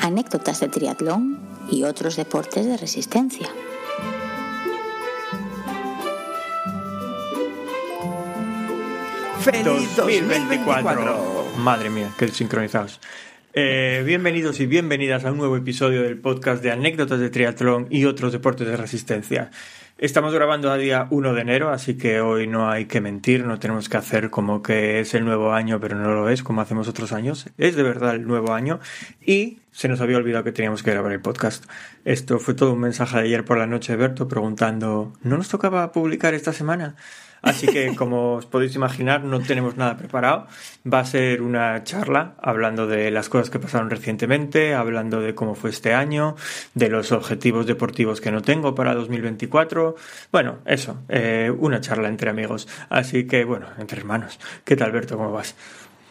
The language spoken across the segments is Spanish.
Anécdotas de triatlón y otros deportes de resistencia. ¡Feliz 2024! Madre mía, qué sincronizados. Eh, bienvenidos y bienvenidas a un nuevo episodio del podcast de anécdotas de triatlón y otros deportes de resistencia. Estamos grabando a día 1 de enero, así que hoy no hay que mentir, no tenemos que hacer como que es el nuevo año, pero no lo es como hacemos otros años. Es de verdad el nuevo año y se nos había olvidado que teníamos que grabar el podcast. Esto fue todo un mensaje de ayer por la noche de Berto preguntando, ¿no nos tocaba publicar esta semana? Así que, como os podéis imaginar, no tenemos nada preparado. Va a ser una charla hablando de las cosas que pasaron recientemente, hablando de cómo fue este año, de los objetivos deportivos que no tengo para 2024. Bueno, eso, eh, una charla entre amigos. Así que, bueno, entre hermanos. ¿Qué tal, Alberto? ¿Cómo vas?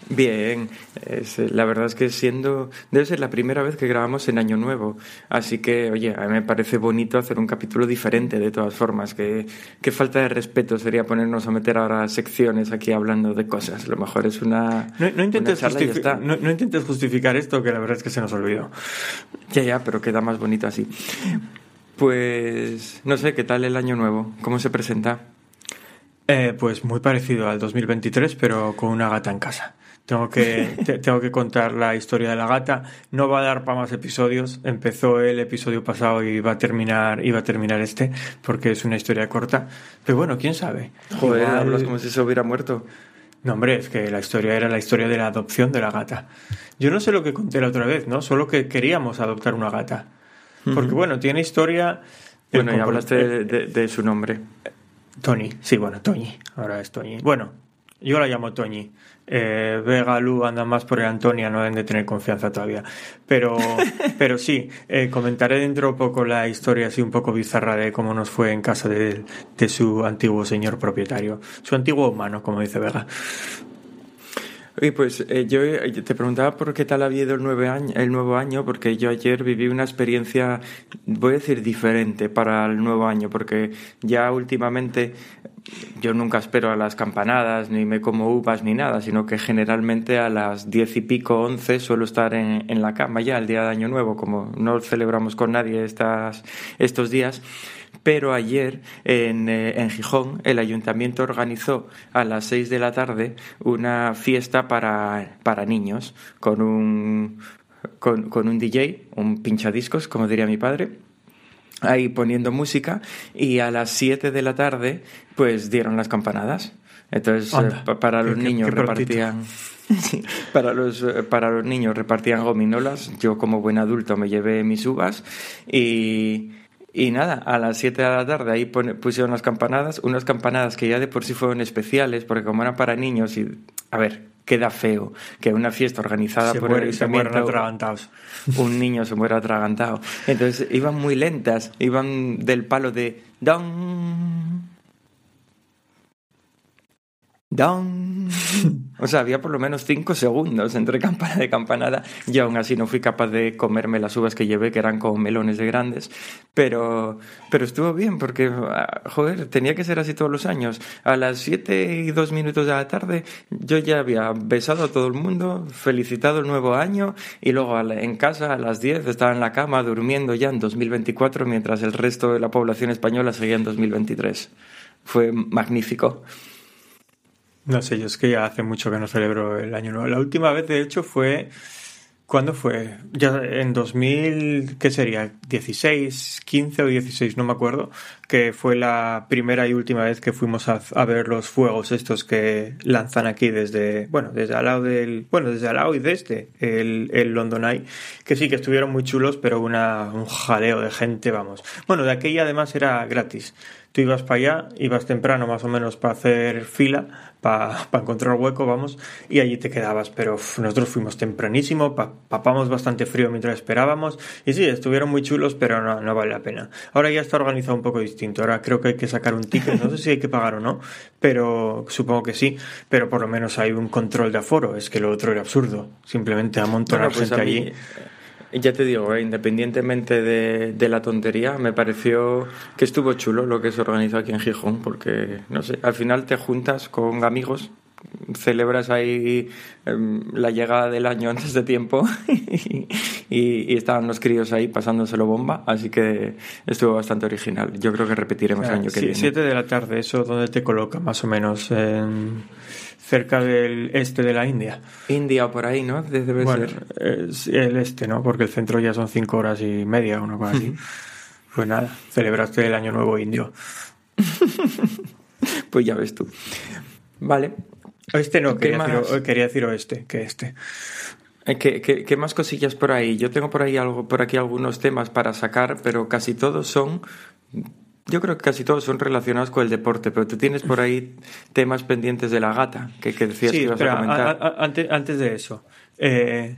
Bien, es, la verdad es que siendo, debe ser la primera vez que grabamos en Año Nuevo, así que, oye, a mí me parece bonito hacer un capítulo diferente de todas formas, que, que falta de respeto sería ponernos a meter ahora secciones aquí hablando de cosas, lo mejor es una... No, no intentes, no, no intentes justificar esto, que la verdad es que se nos olvidó. Ya, ya, pero queda más bonito así. Pues, no sé, ¿qué tal el Año Nuevo? ¿Cómo se presenta? Eh, pues muy parecido al 2023, pero con una gata en casa. Tengo que, tengo que contar la historia de la gata. No va a dar para más episodios. Empezó el episodio pasado y va a terminar, y va a terminar este, porque es una historia corta. Pero bueno, quién sabe. Joder, hablas como si se hubiera muerto. No, hombre, es que la historia era la historia de la adopción de la gata. Yo no sé lo que conté la otra vez, ¿no? Solo que queríamos adoptar una gata. Porque bueno, tiene historia. Bueno, y hablaste de, de, su nombre. Tony, sí, bueno, Tony. Ahora es Tony. Bueno, yo la llamo Toñi. Eh, Vega, Lu andan más por el Antonia, no deben de tener confianza todavía. Pero, pero sí, eh, comentaré dentro poco la historia así un poco bizarra de cómo nos fue en casa de, de su antiguo señor propietario. Su antiguo humano, como dice Vega. Y pues eh, yo te preguntaba por qué tal había ido el, nueve año, el nuevo año, porque yo ayer viví una experiencia, voy a decir, diferente para el nuevo año, porque ya últimamente yo nunca espero a las campanadas, ni me como uvas, ni nada, sino que generalmente a las diez y pico, once, suelo estar en, en la cama ya el día de Año Nuevo, como no celebramos con nadie estas, estos días. Pero ayer en, eh, en, Gijón el ayuntamiento organizó a las 6 de la tarde una fiesta para, para niños con un, con, con un DJ, un pinchadiscos, como diría mi padre ahí poniendo música y a las 7 de la tarde pues dieron las campanadas. Entonces eh, para los niños repartían para los eh, para los niños repartían gominolas. Yo como buen adulto me llevé mis uvas y y nada, a las 7 de la tarde ahí pusieron las campanadas, unas campanadas que ya de por sí fueron especiales, porque como eran para niños y, a ver, queda feo que una fiesta organizada por el ayuntamiento atragantados. un niño se muera atragantado. Entonces iban muy lentas, iban del palo de don don o sea, había por lo menos cinco segundos entre campana de campanada y aún así no fui capaz de comerme las uvas que llevé, que eran como melones de grandes. Pero, pero estuvo bien porque, ah, joder, tenía que ser así todos los años. A las siete y dos minutos de la tarde yo ya había besado a todo el mundo, felicitado el nuevo año y luego en casa a las diez estaba en la cama durmiendo ya en 2024 mientras el resto de la población española seguía en 2023. Fue magnífico. No sé, yo es que ya hace mucho que no celebro el Año Nuevo. La última vez, de hecho, fue. ¿Cuándo fue? Ya en 2000, ¿qué sería? ¿16, 15 o 16? No me acuerdo. Que fue la primera y última vez que fuimos a, ver los fuegos estos que lanzan aquí desde, bueno, desde al lado del, bueno, desde al lado y desde el, el London Eye. Que sí, que estuvieron muy chulos, pero una, un jaleo de gente, vamos. Bueno, de aquella además era gratis. Tú ibas para allá, ibas temprano más o menos para hacer fila, para, encontrar hueco, vamos, y allí te quedabas. Pero nosotros fuimos tempranísimo, papamos bastante frío mientras esperábamos, y sí, estuvieron muy chulos, pero no, no vale la pena. Ahora ya está organizado un poco distinto, ahora creo que hay que sacar un ticket, no sé si hay que pagar o no, pero supongo que sí, pero por lo menos hay un control de aforo, es que lo otro era absurdo, simplemente amontonar pues gente allí Ya te digo, eh, independientemente de, de, la tontería, me pareció que estuvo chulo lo que se organizó aquí en Gijón, porque, no sé, al final te juntas con amigos, celebras ahí em, la llegada del año antes de tiempo y, y, estaban los críos ahí pasándoselo bomba, así que estuvo bastante original. Yo creo que repetiremos el año que viene. Siete de la tarde, ¿eso dónde te coloca más o menos? En cerca del este de la India. India o por ahí, ¿no? Debe bueno, Es el este, ¿no? Porque el centro ya son cinco horas y media, una cosa así. pues nada, celebraste el Año Nuevo Indio. pues ya ves tú. Vale. Este no, quería, decir, quería decir oeste, que este. Eh, ¿Qué, qué, qué más cosillas por ahí? Yo tengo por ahí algo, por aquí algunos temas para sacar, pero casi todos son yo creo que casi todos son relacionados con el deporte, pero tú tienes por ahí temas pendientes de la gata que, decías que ibas a comentar. antes, antes, de eso. Eh,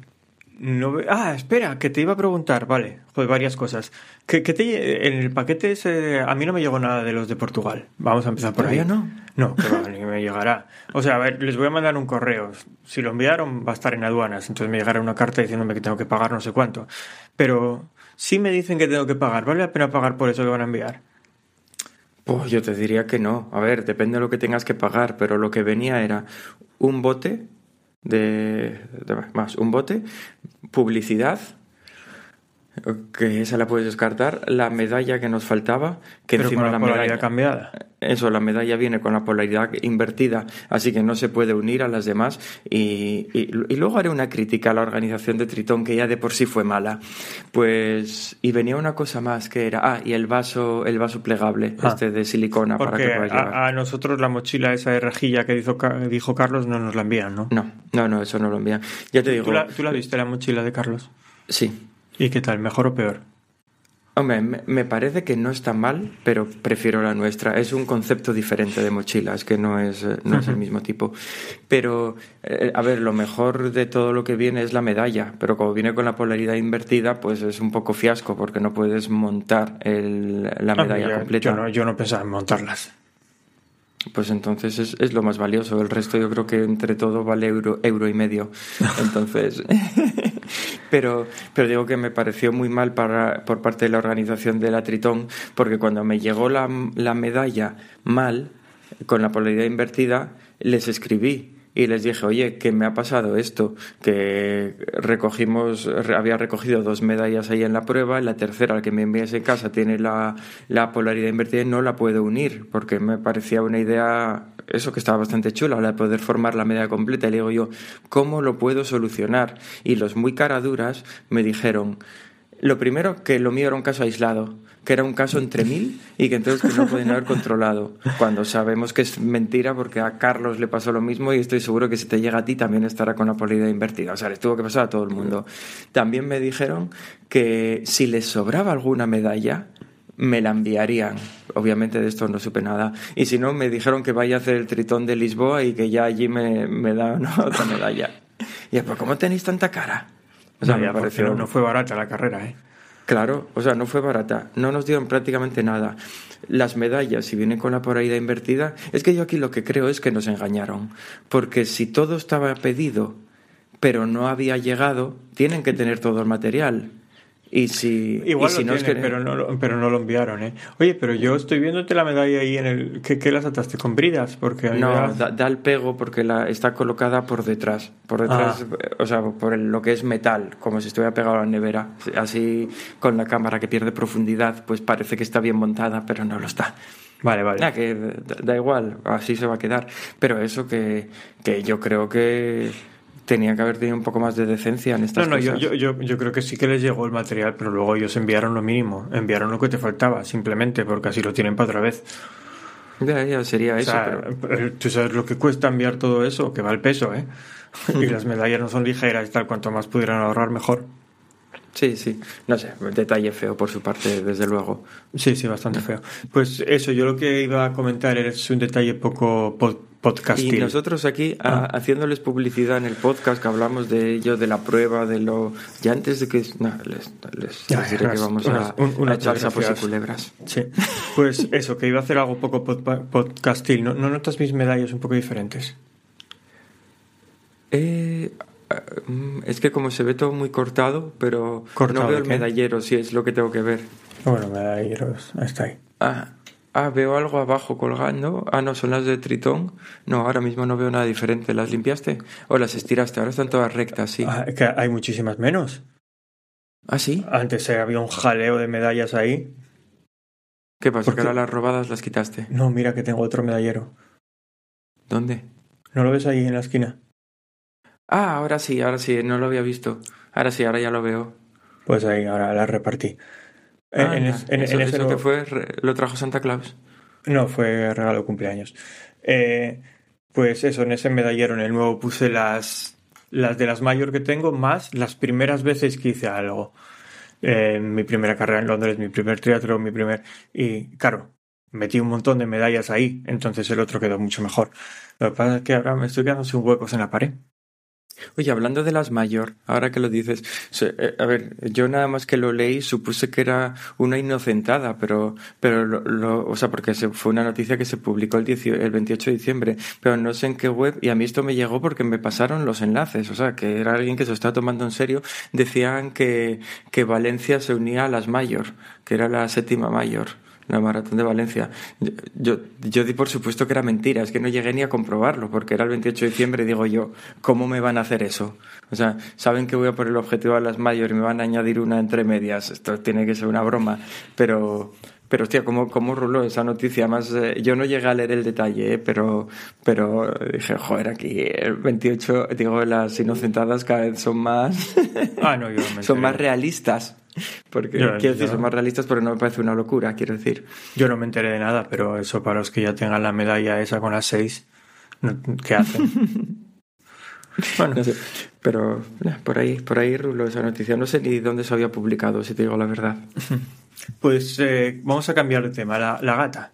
no, ah, espera, que te iba a preguntar, vale, pues varias cosas. Que, te, en el paquete ese, a mí no me llegó nada de los de Portugal. Vamos a empezar por ahí. no? No, pero ni me llegará. O sea, a ver, les voy a mandar un correo. Si lo enviaron, va a estar en aduanas. Entonces me llegará una carta diciéndome que tengo que pagar no sé cuánto. Pero si me dicen que tengo que pagar. ¿Vale la pena pagar por eso que van a enviar? Pues yo te diría que no. A ver, depende de lo que tengas que pagar, pero lo que venía era un bote de, más, un bote, publicidad, que esa la puedes descartar, la medalla que nos faltaba, que encima la, medalla cambiada. Eso, la medalla viene con la polaridad invertida, así que no se puede unir a las demás. Y, y, luego haré una crítica a la organización de Tritón, que ya de por sí fue mala. Pues, y venía una cosa más que era, ah, y el vaso, el vaso plegable, ah. este de silicona para que puedas llevar. A, a, nosotros la mochila esa de rejilla que dijo, dijo Carlos no nos la envían, ¿no? No, no, no, eso no lo envían. Ya te digo. ¿Tú la, ¿Tú la viste la mochila de Carlos? Sí. ¿Y qué tal? ¿Mejor o peor? Hombre, me parece que no está mal, pero prefiero la nuestra. Es un concepto diferente de mochila, es que no es, eh, no es el mismo tipo. Pero, eh, a ver, lo mejor de todo lo que viene es la medalla, pero como viene con la polaridad invertida, pues es un poco fiasco porque no puedes montar el, la medalla completa. Yo no, yo no pensaba en montarlas. Pues entonces es, es, lo más valioso. El resto yo creo que entre todo vale euro, euro y medio. Entonces, pero, pero digo que me pareció muy mal para, por parte de la organización de la Tritón, porque cuando me llegó la, la medalla mal, con la polaridad invertida, les escribí y les dije, oye, que me ha pasado esto, que recogimos, había recogido dos medallas ahí en la prueba, la tercera, la que me envías en casa, tiene la, la polaridad invertida y no la puedo unir, porque me parecía una idea, eso que estaba bastante chula, la de poder formar la medalla completa. Y le digo yo, ¿cómo lo puedo solucionar? Y los muy caraduras me dijeron, lo primero, que lo mío era un caso aislado que era un caso entre mil y que entonces no pueden haber controlado. Cuando sabemos que es mentira porque a Carlos le pasó lo mismo y estoy seguro que si te llega a ti también estará con la polaridad invertida. O sea, les tuvo que pasar a todo el mundo. También me dijeron que si les sobraba alguna medalla, me la enviarían. Obviamente de esto no supe nada. Y si no, me dijeron que vaya a hacer el tritón de Lisboa y que ya allí me, me dan otra medalla. Y pues ¿cómo tenéis tanta cara? O sea, me pareció... no fue barata la carrera, ¿eh? Claro, o sea, no fue barata, no nos dieron prácticamente nada. Las medallas, si vienen con la polaridad invertida, es que yo aquí lo que creo es que nos engañaron, porque si todo estaba pedido, pero no había llegado, tienen que tener todo el material. Y si, Igual si no pero, no lo, pero no lo enviaron, ¿eh? Oye, pero yo estoy viéndote la medalla ahí en el... ¿Qué, qué las ataste? ¿Con bridas? Porque no, da, el pego porque la, está colocada por detrás. Por detrás, ah. o sea, por lo que es metal, como si estuviera pegado a la nevera. Así, con la cámara que pierde profundidad, pues parece que está bien montada, pero no lo está. Vale, vale. que da, igual, así se va a quedar. Pero eso que, que yo creo que tenía que haber tenido un poco más de decencia en estas no, no, Yo, yo, yo, creo que sí que les llegó el material, pero luego ellos enviaron lo mínimo, enviaron lo que te faltaba, simplemente, porque así lo tienen para otra vez. Ya, ya, sería eso. Eh, Tú sabes lo que cuesta enviar todo eso, que va el peso, ¿eh? y las medallas no son ligeras y tal, cuanto más pudieran ahorrar, mejor. Sí, sí, no sé, detalle feo por su parte, desde luego. Sí, sí, bastante feo. Pues eso, yo lo que iba a comentar es un detalle poco podcastil. Y nosotros aquí ah. haciéndoles publicidad en el podcast que hablamos de ello, de la prueba, de lo... Ya antes de que... No, les, les, diré que vamos a, una, echar sapos y culebras. Sí, pues eso, que iba a hacer algo poco podcastil. ¿No, ¿No notas mis medallas un poco diferentes? Eh, Mm, Es que como se ve todo muy cortado, pero ¿Cortado no veo el medallero, si es lo que tengo que ver. Bueno, medalleros, está ahí. Ah, ah, veo algo abajo colgando. Ah, no, son las de Tritón. No, ahora mismo no veo nada diferente. ¿Las limpiaste? ¿O las estiraste? Ahora están todas rectas, sí. Ah, que hay muchísimas menos. ¿Ah, sí? Antes eh, había un jaleo de medallas ahí. ¿Qué pasa? ¿Por ¿Que qué? ahora las robadas las quitaste? No, mira que tengo otro medallero. ¿Dónde? ¿No lo ves ahí en la esquina? Ah, ahora sí, ahora sí, no lo había visto. Ahora sí, ahora ya lo veo. Pues ahí, ahora la repartí. En, en Anda, es- en- ¿Eso, en ese eso nuevo- que fue? ¿Lo trajo Santa Claus? No, fue regalo de cumpleaños. Eh, pues eso, en ese medallero, en el nuevo, puse las, las de las mayor que tengo, más las primeras veces que hice algo. Eh, mi primera carrera en Londres, mi primer teatro, mi primer... Y claro, metí un montón de medallas ahí, entonces el otro quedó mucho mejor. Lo que pasa es que ahora me estoy quedando sin huecos en la pared. Oye, hablando de las mayor, ahora que lo dices, eh, a ver, yo nada más que lo leí supuse que era una inocentada, pero, pero lo, lo- o sea, porque fue una noticia que se publicó el, 18 el 28 de diciembre, pero no sé en qué web, y a mí esto me llegó porque me pasaron los enlaces, o sea, que era alguien que se estaba tomando en serio, decían que, que Valencia se unía a las mayor, que era la séptima mayor. La maratón de Valencia. Yo, yo, yo di por supuesto que era mentira, es que no llegué ni a comprobarlo, porque era el 28 de diciembre y digo yo, ¿cómo me van a hacer eso? O sea, saben que voy a por el objetivo a las mayores y me van a añadir una entre medias, esto tiene que ser una broma, pero, pero hostia, ¿cómo, cómo ruló esa noticia? Además, eh, yo no llegué a leer el detalle, eh, pero, pero dije, joder, aquí el 28, digo, las inocentadas cada vez son más, Ah, no, yo son más realistas. Porque, Yo- quiero decir, yo- son más realistas, pero no me parece una locura, quiero decir. Yo no me enteré de nada, pero eso para los que ya tengan la medalla esa con las seis, ¿qué hacen? bueno, No sé, pero eh, por ahí, por ahí ruló esa noticia. No sé ni dónde se había publicado, si te digo la verdad. Pues eh, vamos a cambiar de tema. La, la gata.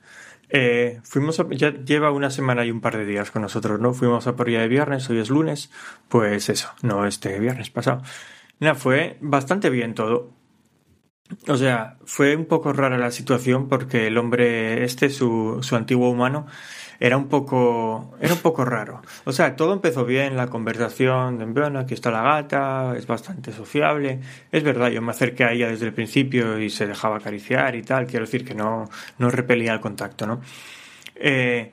Eh, fuimos a- ya lleva una semana y un par de días con nosotros, ¿no? Fuimos a por ella de viernes, hoy es lunes. Pues eso, no este viernes pasado. Nada, fue bastante bien todo. O sea, fue un poco rara la situación porque el hombre este, su, su antiguo humano, era un poco era un poco raro. O sea, todo empezó bien, la conversación, de, bueno, aquí está la gata, es bastante sociable. Es verdad, yo me acerqué a ella desde el principio y se dejaba acariciar y tal, quiero decir que no, no repelía el contacto, ¿no? Eh,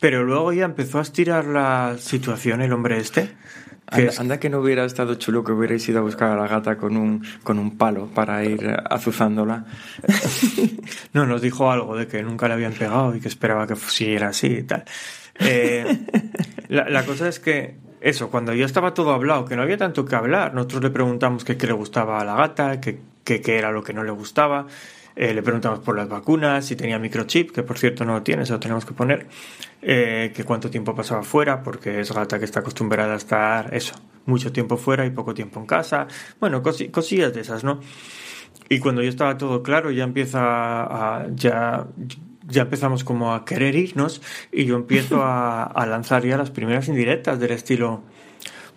pero luego ya empezó a estirar la situación el hombre este. Que Anda, es- anda que no hubiera estado chulo que hubierais ido a buscar a la gata con un, con un palo para ir azuzándola. No, nos dijo algo de que nunca le habían pegado y que esperaba que siguiera así y tal. Eh, la, la cosa es que, eso, cuando ya estaba todo hablado, que no había tanto que hablar, nosotros le preguntamos qué qué le gustaba a la gata, qué qué- qué era lo que no le gustaba, eh, le preguntamos por las vacunas, si tenía microchip, que por cierto no lo tiene, se lo tenemos que poner, eh, que cuánto tiempo pasaba fuera, porque es gata que está acostumbrada a estar, eso, mucho tiempo fuera y poco tiempo en casa, bueno, cosi- cosillas de esas, ¿no? Y cuando ya estaba todo claro, ya empieza a, ya, ya empezamos como a querer irnos y yo empiezo a, a lanzar ya las primeras indirectas del estilo,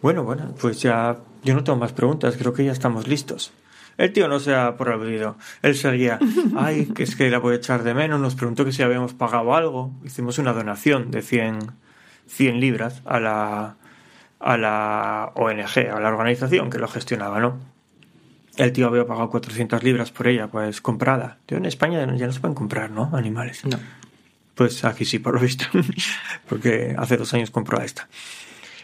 bueno, bueno, pues ya yo no tengo más preguntas, creo que ya estamos listos. El tío no se ha por aludido. Él seguía, ay, que es que la voy a echar de menos, nos preguntó que si habíamos pagado algo. Hicimos una donación de 100, 100 libras a la, a la ONG, a la organización que lo gestionaba, ¿no? El tío había pagado 400 libras por ella, pues comprada. Tío, en España ya no se pueden comprar, ¿no? Animales. No. Pues aquí sí, por lo visto. Porque hace dos años compró a esta.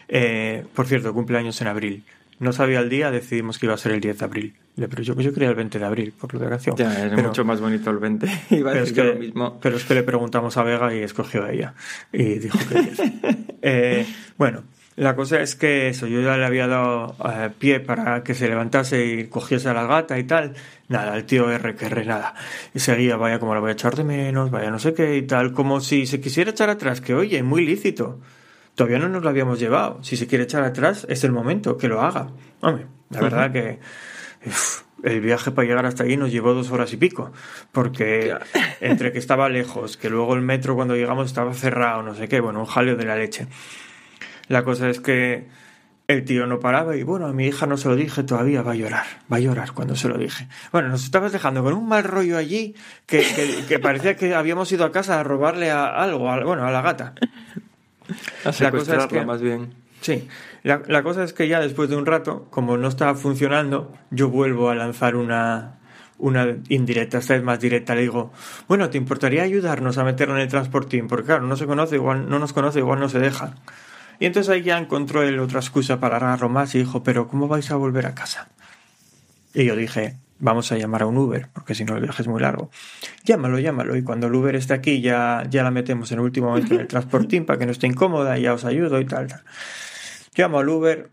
Eh, por cierto, cumpleaños en abril. No sabía el día, decidimos que iba a ser el 10 de abril. Pero yo, yo quería el 20 de abril, por lo de canción. Ya, es Pero- mucho más bonito el 20. Iba a pero es, que, lo mismo. pero es que le preguntamos a Vega y escogió a ella. Y dijo que 10. Eh, bueno, la cosa es que eso, yo ya le había dado eh, pie para que se levantase y cogiese a la gata y tal. Nada, el tío R que R nada. Y seguía, vaya como la voy a echar de menos, vaya no sé qué y tal. Como si se quisiera echar atrás, que oye, muy lícito. Todavía no nos lo habíamos llevado. Si se quiere echar atrás, es el momento que lo haga. Hombre, la verdad que uf, el viaje para llegar hasta allí nos llevó dos horas y pico. Porque entre que estaba lejos, que luego el metro cuando llegamos estaba cerrado, no sé qué, bueno, un jaleo de la leche. La cosa es que el tío no paraba y bueno, a mi hija no se lo dije todavía, va a llorar, va a llorar cuando se lo dije. Bueno, nos estabas dejando con un mal rollo allí que, que- que parecía que habíamos ido a casa a robarle a algo, a- bueno, a la gata. A la cosa es que- más bien. Sí, la, la cosa es que ya después de un rato, como no estaba funcionando, yo vuelvo a lanzar una, una indirecta, esta vez más directa, le digo, bueno, ¿te importaría ayudarnos a meterlo en el transportín? Porque claro, no se conoce, igual no nos conoce, igual no se deja. Y entonces ahí ya encontró él otra excusa para agarrarlo más y dijo, pero ¿cómo vais a volver a casa? Y yo dije, vamos a llamar a un Uber, porque si no el viaje es muy largo. Llámalo, llámalo, y cuando el Uber esté aquí ya, ya la metemos en el último momento en el transportín para que no esté incómoda y ya os ayudo y tal, tal. Llamo al Uber,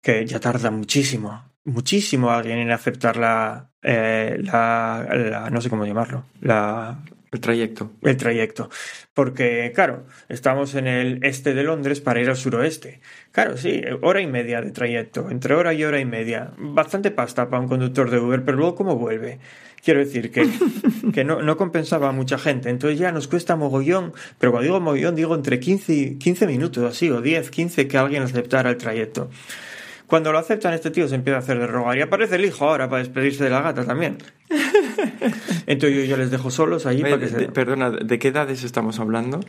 que ya tarda muchísimo, muchísimo alguien en aceptar la, eh, la, la, no sé cómo llamarlo, la, El trayecto. el trayecto. Porque, claro, estamos en el este de Londres para ir al suroeste. Claro, sí, hora y media de trayecto, entre hora y hora y media. Bastante pasta para un conductor de Uber, pero luego cómo vuelve. Quiero decir que, que no, no compensaba a mucha gente. Entonces ya nos cuesta mogollón, pero cuando digo mogollón digo entre 15, y- 15 minutos así, o 10, 15 que alguien aceptara el trayecto. Cuando lo aceptan, este tío se empieza a hacer de rogar. Y aparece el hijo ahora para despedirse de la gata también. Entonces yo ya les dejo solos allí Eh, para que de- se... Perdona, ¿de qué edades estamos hablando?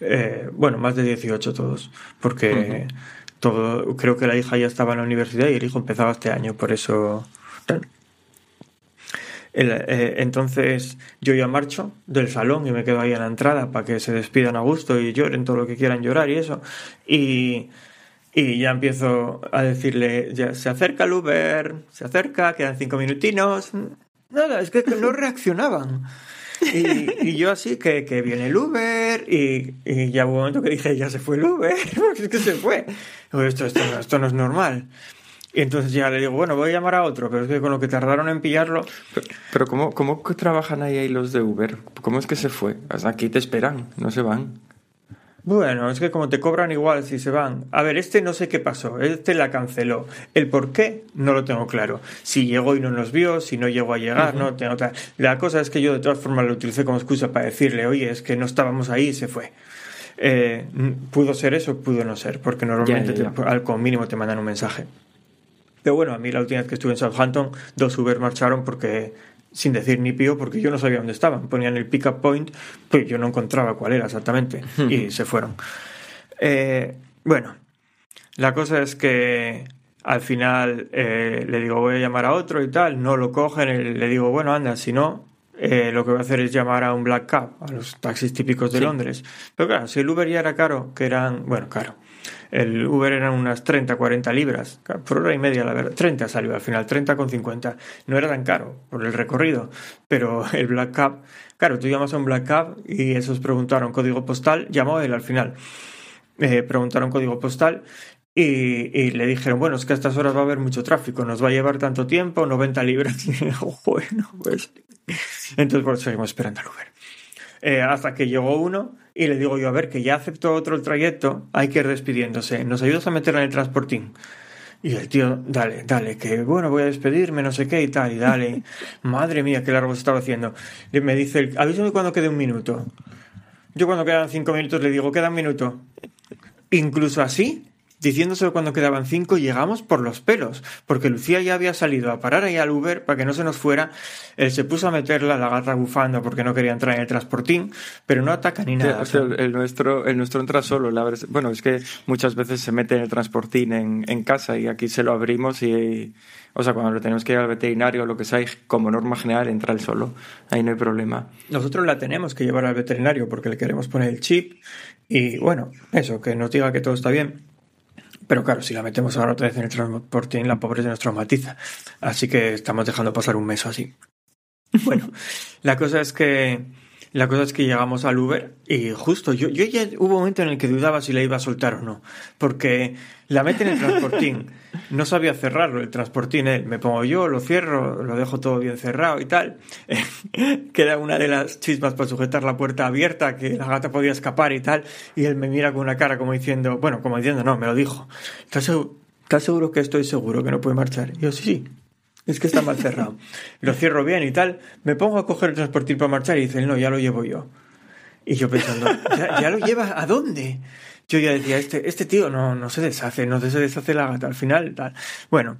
Eh, bueno, más de 18 todos, porque todo, creo que la hija ya estaba en la universidad y el hijo empezaba este año, por eso... El- eh, entonces yo ya marcho del salón y me quedo ahí en la entrada para que se despidan a gusto y lloren todo lo que quieran llorar y eso. Y, y ya empiezo a decirle, ya se acerca el Uber, se acerca, quedan cinco minutinos. Nada, es que no reaccionaban. Y, y yo así, que, que viene el Uber, y, y ya hubo un momento que dije, ya se fue el Uber, porque es que se fue. Esto, esto, no- esto no es normal. Y entonces ya le digo, bueno, voy a llamar a otro, pero es que con lo que tardaron en pillarlo, Pero, pero ¿cómo, ¿cómo que trabajan ahí, ahí los de Uber? ¿Cómo es que se fue? Hasta aquí te esperan, no se van. Bueno, es que como te cobran igual si se van. A ver, este no sé qué pasó, este la canceló. El por qué no lo tengo claro. Si llegó y no nos vio, si no llegó a llegar, no tengo tal. La cosa es que yo de todas formas lo utilicé como excusa para decirle, oye, es que no estábamos ahí y se fue. Eh, pudo ser eso, pudo no ser, porque normalmente Ya, ya, te- al como mínimo te mandan un mensaje. Pero bueno, a mí la última vez que estuve en Southampton, dos Uber marcharon porque sin decir ni pío, porque yo no sabía dónde estaban. Ponían el pick-up point, pues yo no encontraba cuál era exactamente, y se fueron. Eh, bueno, la cosa es que al final eh, le digo voy a llamar a otro y tal, no lo cogen, eh, le digo bueno anda, si no, eh, lo que voy a hacer es llamar a un black cab, a los taxis típicos de Sí. Londres. Pero claro, si el Uber ya era caro, que eran, bueno, caro. El Uber eran unas 30, 40 libras, por hora y media, la verdad. 30 salió al final, 30 con 50. No era tan caro por el recorrido, pero el Black Cab, claro, tú llamas a un Black Cab y esos preguntaron código postal, llamó él al final. Eh, preguntaron código postal y, y le dijeron, bueno, es que a estas horas va a haber mucho tráfico, nos va a llevar tanto tiempo, 90 libras. Bueno, pues. Entonces, por eso seguimos esperando al Uber. Eh, hasta que llegó uno y le digo yo, a ver, que ya aceptó otro el trayecto, hay que ir despidiéndose. ¿Nos ayudas a meterla en el transportín? Y el tío, dale, dale, que bueno, voy a despedirme, no sé qué y tal, y dale. Madre mía, qué largo se estaba haciendo. Y me dice, el, avísame cuando quede un minuto. Yo cuando quedan cinco minutos le digo, queda un minuto. Incluso así, diciéndoselo cuando quedaban cinco, llegamos por los pelos, porque Lucía ya había salido a parar ahí al Uber para que no se nos fuera. Él se puso a meterla, la gata bufando porque no quería entrar en el transportín, pero no ataca ni nada. O sea, el, nuestro, el nuestro entra solo. La verdad, bueno, es que muchas veces se mete en el transportín en, en casa y aquí se lo abrimos y, o sea, cuando lo tenemos que ir al veterinario o lo que sea, como norma general entra él solo. Ahí no hay problema. Nosotros la tenemos que llevar al veterinario porque le queremos poner el chip y bueno, eso, que nos diga que todo está bien. Pero claro, si la metemos ahora otra vez en el transportín, la pobre se nos traumatiza. Así que estamos dejando pasar un mes o así. Bueno, la cosa es que la cosa es que llegamos al Uber y justo yo, yo ya hubo un momento en el que dudaba si la iba a soltar o no, porque la mete en el transportín, no sabía cerrarlo el transportín, él, me pongo yo, lo cierro, lo dejo todo bien cerrado y tal, queda una de las chispas para sujetar la puerta abierta, que la gata podía escapar y tal, y él me mira con una cara como diciendo, bueno, como diciendo, no, me lo dijo, ¿estás seguro, ¿estás seguro que estoy seguro que no puede marchar? Y yo, sí, sí, es que está mal cerrado. Lo cierro bien y tal. Me pongo a coger el transportín para marchar y dice, no, ya lo llevo yo. Y yo pensando, ¿ya, ya lo llevas a dónde? Yo ya decía, este, este tío no, no se deshace, no se deshace la gata al final. Tal. Bueno,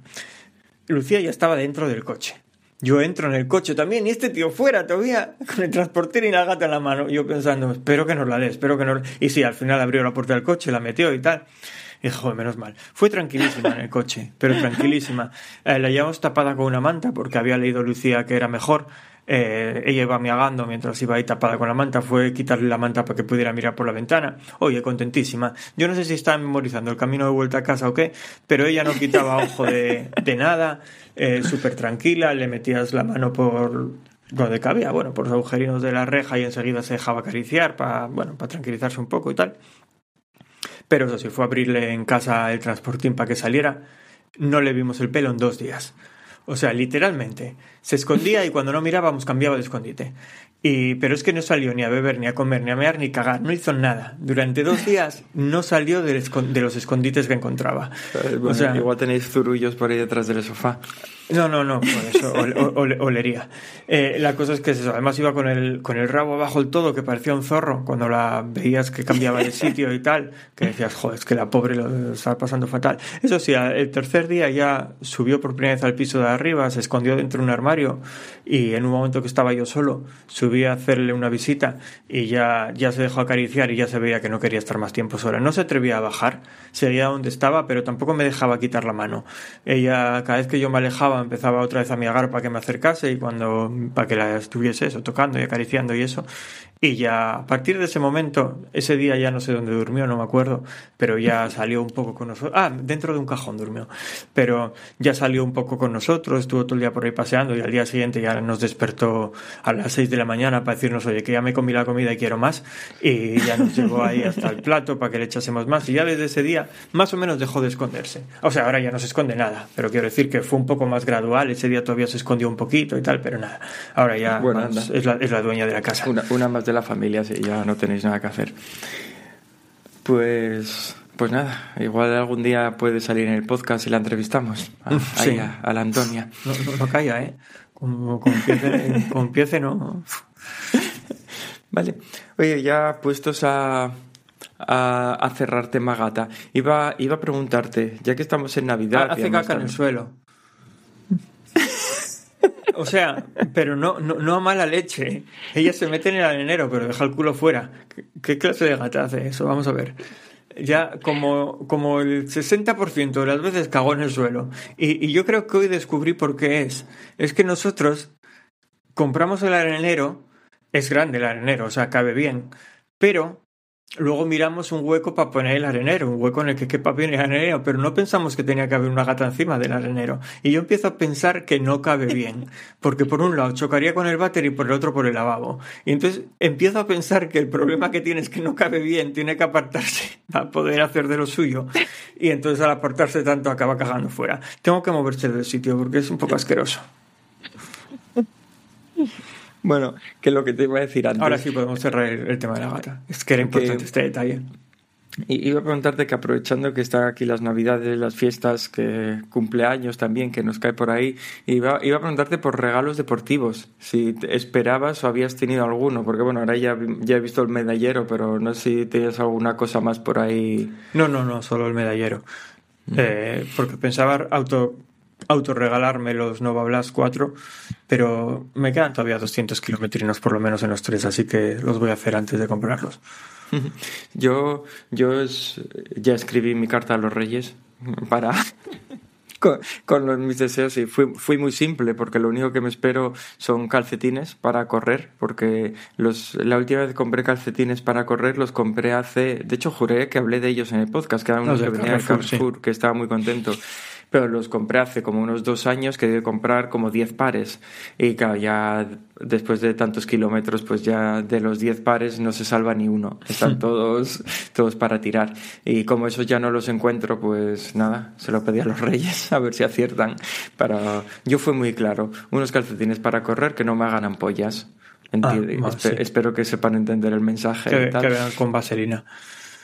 Lucía ya estaba dentro del coche. Yo entro en el coche también y este tío fuera todavía con el transportín y la gata en la mano. Yo pensando, espero que nos la dé, espero que nos... Y sí, al final abrió la puerta del coche, la metió y tal. Y joder, menos mal. Fue tranquilísima en el coche, pero tranquilísima. Eh, la llevamos tapada con una manta porque había leído Lucía que era mejor. Eh, ella iba miagando mientras iba ahí tapada con la manta. Fue quitarle la manta para que pudiera mirar por la ventana. Oye, contentísima. Yo no sé si estaba memorizando el camino de vuelta a casa o qué, pero ella no quitaba ojo de, de nada. Eh, Súper tranquila. Le metías la mano por donde cabía, bueno, por los agujerinos de la reja y enseguida se dejaba acariciar para, bueno, para tranquilizarse un poco y tal. Pero eso sí, fue a abrirle en casa el transportín para que saliera. No le vimos el pelo en dos días. O sea, literalmente. Se escondía y cuando no mirábamos cambiaba de escondite. Y, pero es que no salió ni a beber, ni a comer, ni a mear, ni a cagar. No hizo nada. Durante dos días no salió de, los escondites que encontraba. o sea, igual tenéis zurullos por ahí detrás del sofá. No, no, no, por eso olería. Eh, la cosa es que eso, además iba con el, con el rabo abajo el todo, que parecía un zorro, cuando la veías que cambiaba de sitio y tal, que decías, joder, es que la pobre lo estaba pasando fatal. Eso sí, el tercer día ya subió por primera vez al piso de arriba, se escondió dentro de un armario y en un momento que estaba yo solo, subí a hacerle una visita y ya, ya se dejó acariciar y ya se veía que no quería estar más tiempo sola. No se atrevía a bajar, seguía donde estaba, pero tampoco me dejaba quitar la mano. Ella, cada vez que yo me alejaba, empezaba otra vez a miagar para que me acercase y cuando para que la estuviese eso, tocando y acariciando y eso. Y ya a partir de ese momento, ese día ya no sé dónde durmió, no me acuerdo, pero ya salió un poco con nosotros. Ah, dentro de un cajón durmió. Pero ya salió un poco con nosotros, estuvo todo el día por ahí paseando y al día siguiente ya nos despertó a las 6 de la mañana para decirnos, oye, que ya me comí la comida y quiero más. Y ya nos llevó ahí hasta el plato para que le echásemos más. Y ya desde ese día, más o menos dejó de esconderse. O sea, ahora ya no se esconde nada, pero quiero decir que fue un poco más gradual. Ese día todavía se escondió un poquito y tal, pero nada. Ahora ya es, la, es, la, dueña de la casa. Una, una más de la familia, sí, ya no tenéis nada que hacer. Pues, pues nada, igual algún día puede salir en el podcast y la entrevistamos. A, sí. a, la Antonia. No, no, calla, ¿eh? Como, empiece, no. Vale. Oye, ya puestos a, a, a cerrar tema gata, iba, iba a preguntarte, ya que estamos en Navidad. Hace caca en el suelo. O sea, pero no, no, a mala leche. Ella se mete en el arenero, pero deja el culo fuera. ¿Qué, clase de gata hace eso? Vamos a ver. Ya como, como el 60% de las veces cagó en el suelo. Y, y yo creo que hoy descubrí por qué es. Es que nosotros compramos el arenero, es grande el arenero, o sea, cabe bien, pero Luego miramos un hueco para poner el arenero, un hueco en el que quepa bien el arenero, pero no pensamos que tenía que haber una gata encima del arenero. Y yo empiezo a pensar que no cabe bien, porque por un lado chocaría con el váter y por el otro por el lavabo. Y entonces empiezo a pensar que el problema que tiene es que no cabe bien, tiene que apartarse para poder hacer de lo suyo. Y entonces al apartarse tanto acaba cagando fuera. Tengo que moverse del sitio porque es un poco asqueroso. Bueno, que es lo que te iba a decir antes. Ahora sí podemos cerrar el, tema de la gata. Es que era importante este detalle. Y iba a preguntarte que aprovechando que están aquí las navidades, las fiestas, que cumpleaños también, que nos cae por ahí, iba, iba a preguntarte por regalos deportivos, si esperabas o habías tenido alguno, porque bueno, ahora ya, ya he visto el medallero, pero no sé si tenías alguna cosa más por ahí. No, no, no, solo el medallero. Mm. Eh, porque pensaba auto autorregalarme los Nova Blast 4, pero me quedan todavía 200 kilometrinos por lo menos en los tres, así que los voy a hacer antes de comprarlos. Yo, yo ya escribí mi carta a los Reyes para con, mis deseos y fui, fui muy simple porque lo único que me espero son calcetines para correr porque los, la última vez que compré calcetines para correr los compré hace de hecho juré que hablé de ellos en el podcast que era uno que venía Carrefour que estaba muy contento pero los compré hace como unos dos años que debe comprar como 10 pares. Y claro, ya después de tantos kilómetros, pues ya de los 10 pares no se salva ni uno. Están todos, todos para tirar. Y como esos ya no los encuentro, pues nada, se lo pedí a los reyes a ver si aciertan. Para... Yo fui muy claro, unos calcetines para correr que no me hagan ampollas. Ah, espero que sepan entender el mensaje. Que, que vean con vaselina.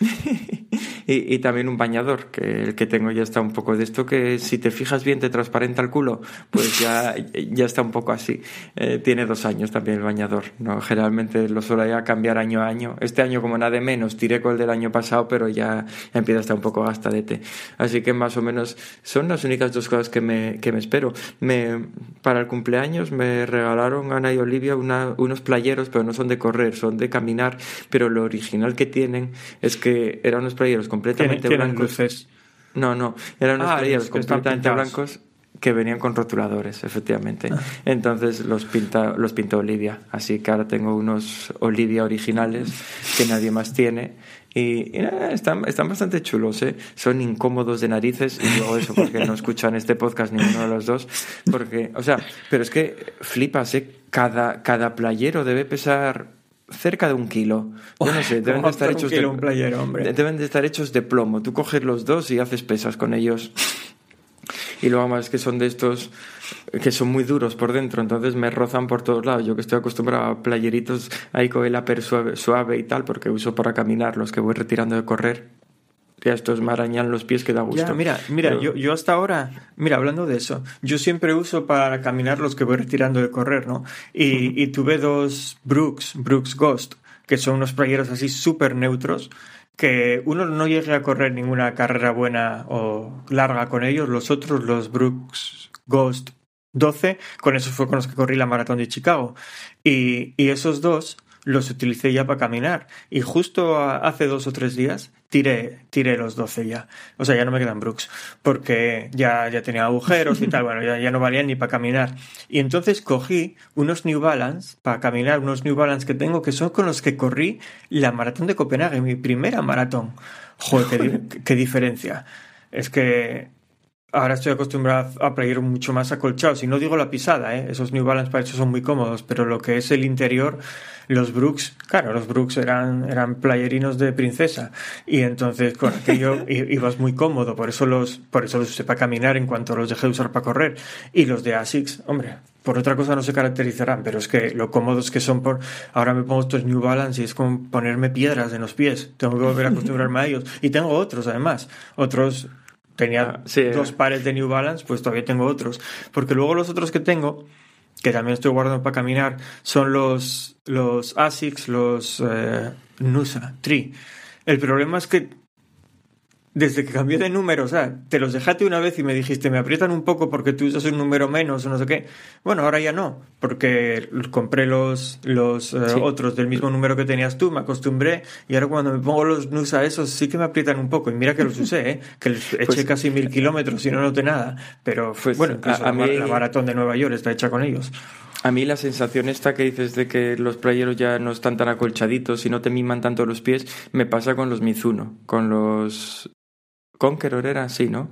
y, también un bañador, que el que tengo ya está un poco de esto, que si te fijas bien te transparenta el culo, pues ya, ya está un poco así. Eh, tiene dos años también el bañador, ¿no? Generalmente lo suelo ya cambiar año a año. Este año como nada de menos, tiré con el del año pasado, pero ya, empieza a estar un poco gastadete. Así que más o menos son las únicas dos cosas que me, que me espero. Me, para el cumpleaños me regalaron Ana y Olivia una, unos playeros, pero no son de correr, son de caminar, pero lo original que tienen es que eran unos playeros completamente Tienen blancos. luces. No, no, eran unos Ah, playeros que completamente blancos que venían con rotuladores, efectivamente. Ah. Entonces los pinta, los pintó Olivia. Así que ahora tengo unos Olivia originales que nadie más tiene. Y, y nada, están, están bastante chulos, ¿eh? Son incómodos de narices y luego eso porque no escuchan este podcast ninguno de los dos. Porque, o sea, pero es que flipas, ¿eh? Cada, cada playero debe pesar cerca de un kilo. Yo no sé, deben de estar hechos de plomo. Tú coges los dos y haces pesas con ellos. Y luego más que son de estos que son muy duros por dentro, entonces me rozan por todos lados. Yo que estoy acostumbrado a playeritos ahí con el upper suave, suave y tal, porque uso para caminar los que voy retirando de correr. Ya estos me arañan los pies que da gusto. Ya, mira, mira, Pero- yo, yo hasta ahora, mira, hablando de eso, yo siempre uso para caminar los que voy retirando de correr, ¿no? Y, y tuve dos Brooks, Brooks Ghost, que son unos playeros así súper neutros, que uno no llegue a correr ninguna carrera buena o larga con ellos, los otros, los Brooks Ghost 12, con esos fue con los que corrí la maratón de Chicago. Y, y esos dos los utilicé ya para caminar. Y justo hace dos o tres días tiré, tiré los 12 ya. O sea, ya no me quedan Brooks, porque ya, ya tenía agujeros y tal, bueno, ya, ya no valían ni para caminar. Y entonces cogí unos New Balance para caminar, unos New Balance que tengo, que son con los que corrí la maratón de Copenhague, mi primera maratón. Joder, qué, qué diferencia. Es que Ahora estoy acostumbrado a player mucho más acolchados. Y no digo la pisada, ¿eh? esos New Balance para eso son muy cómodos, pero lo que es el interior, los Brooks, claro, los Brooks eran, eran playerinos de princesa. Y entonces con aquello ibas muy cómodo, por eso los, por eso los usé para caminar en cuanto los dejé de usar para correr. Y los de Asics, hombre, por otra cosa no se caracterizarán, pero es que lo cómodos que son por. Ahora me pongo estos New Balance y es como ponerme piedras en los pies. Tengo que volver a acostumbrarme a ellos. Y tengo otros, además. Otros tenía Ah, sí, dos eh. pares de New Balance, pues todavía tengo otros. Porque luego los otros que tengo, que también estoy guardando para caminar, son los, los ASICS, los eh, Nusa, Tri. El problema es que desde que cambié de número, o sea, te los dejaste una vez y me dijiste, me aprietan un poco porque tú usas un número menos o no sé qué. Bueno, ahora ya no, porque compré los, los eh, Sí. otros del mismo número que tenías tú, me acostumbré y ahora cuando me pongo los Nusa esos sí que me aprietan un poco. Y mira que los usé, ¿eh? que les eché Pues- casi mil kilómetros y no noté nada. Pero Pues, bueno, incluso a- a la, mí- la maratón de Nueva York está hecha con ellos. A mí la sensación esta que dices de que los playeros ya no están tan acolchaditos y no te miman tanto los pies, me pasa con los Mizuno, con los Conqueror era así, ¿no?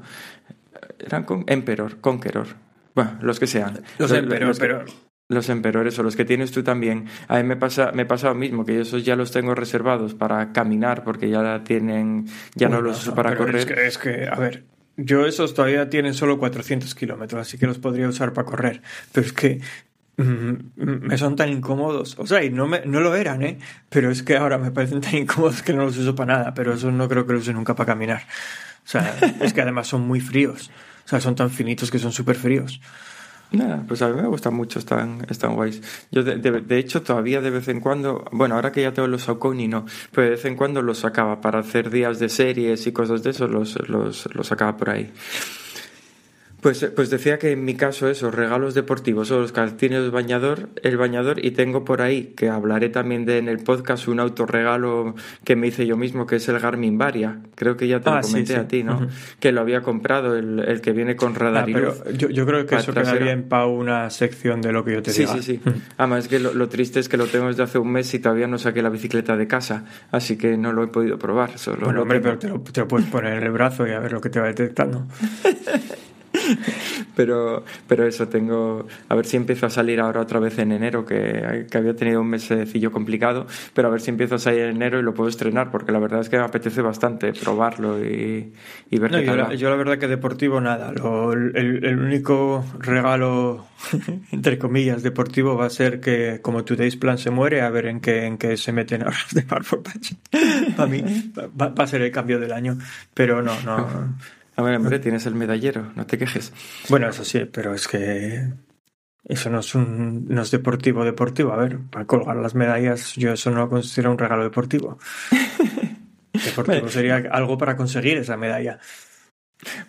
Eran con Emperor, Conqueror. Bueno, los que sean. Los Emperor, los que- pero Los emperores o los que tienes tú también. A mí me pasa, me pasa lo mismo, que esos ya los tengo reservados para caminar porque ya tienen, ya no los uso para correr. Es que, es que, a ver, yo esos todavía tienen solo 400 kilómetros, así que los podría usar para correr. Pero es que mm, me son tan incómodos. O sea, y no, me, no lo eran, ¿eh? Pero es que ahora me parecen tan incómodos que no los uso para nada. Pero eso no creo que los use nunca para caminar. O sea, es que además son muy fríos. O sea, son tan finitos que son súper fríos. Nada, pues a mí me gustan mucho, están, están guays. Yo, de, de- de hecho, todavía de vez en cuando, bueno, ahora que ya tengo los Saucony, no, pero de vez en cuando los sacaba para hacer días de series y cosas de eso, los, los, los sacaba por ahí. Pues, eh, pues decía que en mi caso eso, regalos deportivos, son los calcetines del bañador, el bañador y tengo por ahí, que hablaré también de en el podcast, un autorregalo que me hice yo mismo, que es el Garmin Varia. Creo que ya te Ah, lo sí, comenté sí. a ti, ¿no? Que lo había comprado, el, el que viene con Ah, radar y pero luz. yo, yo creo que eso trasera. quedaría en pa una sección de lo que yo te Sí, diga. sí, sí. Además que lo, lo triste es que lo tengo desde hace un mes y todavía no saqué la bicicleta de casa, así que no lo he podido probar. Solo Bueno, hombre, tengo. pero te lo, te lo puedes poner en el brazo y a ver lo que te va detectando. pero, pero eso tengo. A ver si empiezo a salir ahora otra vez en enero, que, que había tenido un mesecillo complicado, pero a ver si empiezo a salir en enero y lo puedo estrenar, porque la verdad es que me apetece bastante probarlo y, y ver No, qué yo, tal la, yo la verdad que deportivo nada. Lo- el, el único regalo, entre comillas, deportivo va a ser que como Today's Plan se muere, a ver en qué, en qué se meten ahora de Power Patch. Para mí va, va a ser el cambio del año. Pero no, no. A ver, hombre, tienes el medallero, no te quejes. Bueno, eso sí, pero es que eso no es, un, no es deportivo deportivo. A ver, para colgar las medallas yo eso no lo considero un regalo deportivo. Deportivo sería algo para conseguir esa medalla.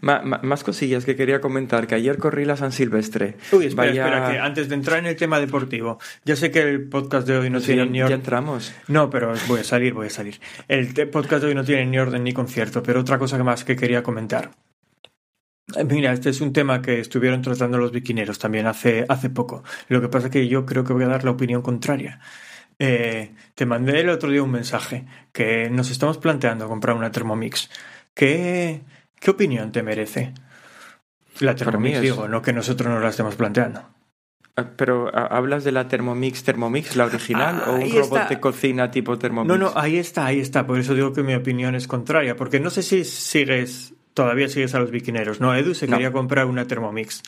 Más cosillas que quería comentar, que ayer corrí la San Silvestre. Uy, espera, espera, que antes de entrar en el tema deportivo, ya sé que el podcast de hoy no tiene ni orden. Ya entramos. No, pero voy a salir, voy a salir. El podcast de hoy no tiene ni orden ni concierto, pero otra cosa más que quería comentar. Eh, mira, este es un tema que estuvieron tratando los biquineros también hace, hace poco. Lo que pasa es que yo creo que voy a dar la opinión contraria. Eh, te mandé el otro día un mensaje que nos estamos planteando comprar una Thermomix. ¿Qué, qué opinión te merece? La Thermomix, digo, no que nosotros nos la estemos planteando. Ah, pero ¿hablas de la Thermomix Thermomix, la original, o un robot de cocina tipo Thermomix? No, no, ahí está, ahí está. Por eso digo que mi opinión es contraria, porque no sé si sigues, todavía sigues a los biquineros. No, Edu se quería comprar una Thermomix.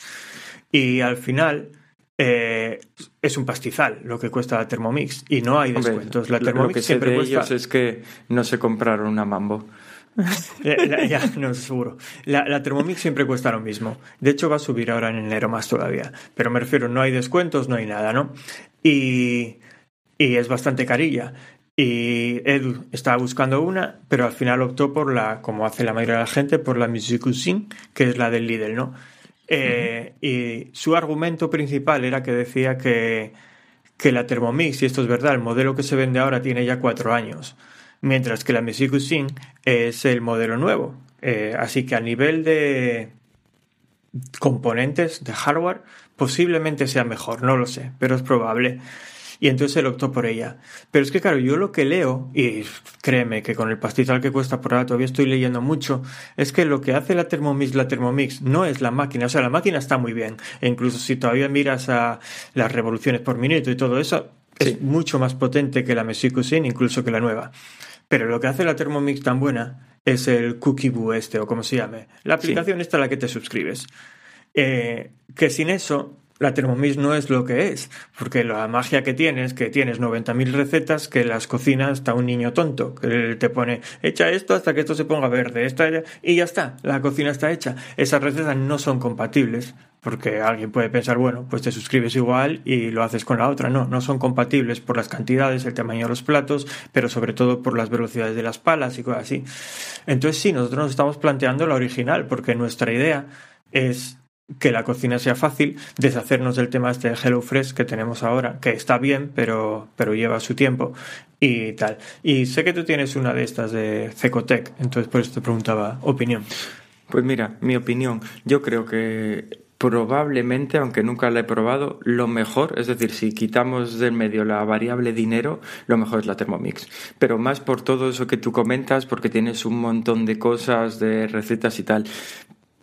Y al final eh, es un pastizal lo que cuesta la Thermomix y no hay descuentos. La Thermomix lo que siempre de cuesta... ellos es que no se compraron una Mambo. ya, no seguro. La, la, Thermomix siempre cuesta lo mismo. De hecho, va a subir ahora en enero más todavía. Pero me refiero, no hay descuentos, no hay nada, ¿no? Y, y es bastante carilla. Y Edu estaba buscando una, pero al final optó por la, como hace la mayoría de la gente, por la Music Cuisine, que es la del Lidl, ¿no? Eh, y su argumento principal era que decía que, que la Thermomix, y esto es verdad, el modelo que se vende ahora tiene ya cuatro años, mientras que la Music Cuisine es el modelo nuevo. Eh, así que a nivel de componentes, de hardware, posiblemente sea mejor, no lo sé, pero es probable y entonces él optó por ella. Pero es que claro, yo lo que leo, y créeme que con el pastizal que cuesta por ahora todavía estoy leyendo mucho, es que lo que hace la Thermomix, la Thermomix, no es la máquina, o sea, la máquina está muy bien, e incluso si todavía miras a las revoluciones por minuto y todo eso, es mucho más potente que la Messi incluso que la nueva. Pero lo que hace la Thermomix tan buena es el Cookieboo este, o como se llame. La aplicación esta a la que te suscribes. Eh, que sin eso la Thermomix no es lo que es, porque la magia que tienes, que tienes 90.000 recetas que las cocinas hasta un niño tonto, que te pone, echa esto hasta que esto se ponga verde, esta, y ya está, la cocina está hecha. Esas recetas no son compatibles, porque alguien puede pensar, bueno, pues te suscribes igual y lo haces con la otra. No, no son compatibles por las cantidades, el tamaño de los platos, pero sobre todo por las velocidades de las palas y cosas así. Entonces sí, nosotros nos estamos planteando la original, porque nuestra idea es que la cocina sea fácil, deshacernos del tema este de HelloFresh que tenemos ahora, que está bien, pero, pero lleva su tiempo y tal. Y sé que tú tienes una de estas de Cecotec, entonces por eso te preguntaba opinión. Pues mira, mi opinión, yo creo que probablemente, aunque nunca la he probado, lo mejor, es decir, si quitamos del medio la variable dinero, lo mejor es la Thermomix. Pero más por todo eso que tú comentas, porque tienes un montón de cosas, de recetas y tal.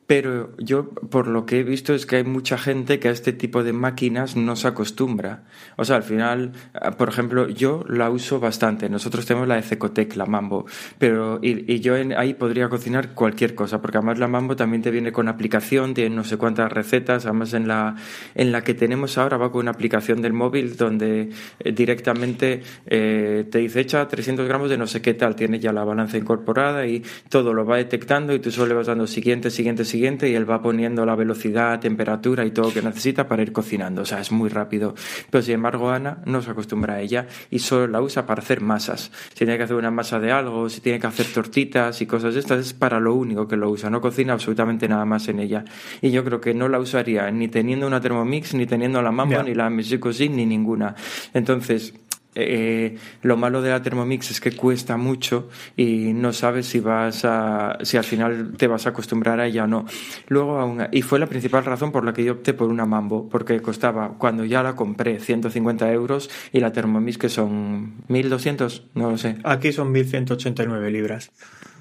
Pero yo, por lo que he visto, es que hay mucha gente que a este tipo de máquinas no se acostumbra. O sea, al final, ah, por ejemplo, yo la uso bastante. Nosotros tenemos la de Cecotec, la Mambo. Pero, y, y yo ahí podría cocinar cualquier cosa, porque además la Mambo también te viene con aplicación, tiene no sé cuántas recetas. Además, en la, en la que tenemos ahora va con una aplicación del móvil donde eh, directamente eh, te dice echa 300 gramos de no sé qué tal. Tiene ya la balanza incorporada y todo lo va detectando y tú solo le vas dando siguiente, siguiente, siguiente y él va poniendo la velocidad, temperatura y todo lo que necesita para ir cocinando. O sea, es muy rápido. Pero sin embargo, Ana no se acostumbra a ella y solo la usa para hacer masas. Si tiene que hacer una masa de algo, si tiene que hacer tortitas y cosas de estas, es para lo único que lo usa. No cocina absolutamente nada más en ella. Y yo creo que no la usaría ni teniendo una Thermomix, ni teniendo la Mambo, ni la Music ni ninguna. Entonces, eh, lo malo de la Thermomix es que cuesta mucho y no sabes si vas a, si al final te vas a acostumbrar a ella o no. Luego, y fue la principal razón por la que yo opté por una Mambo, porque costaba, cuando ya la compré, 150 euros y la Thermomix que son 1200, no lo sé. Aquí son 1189 libras.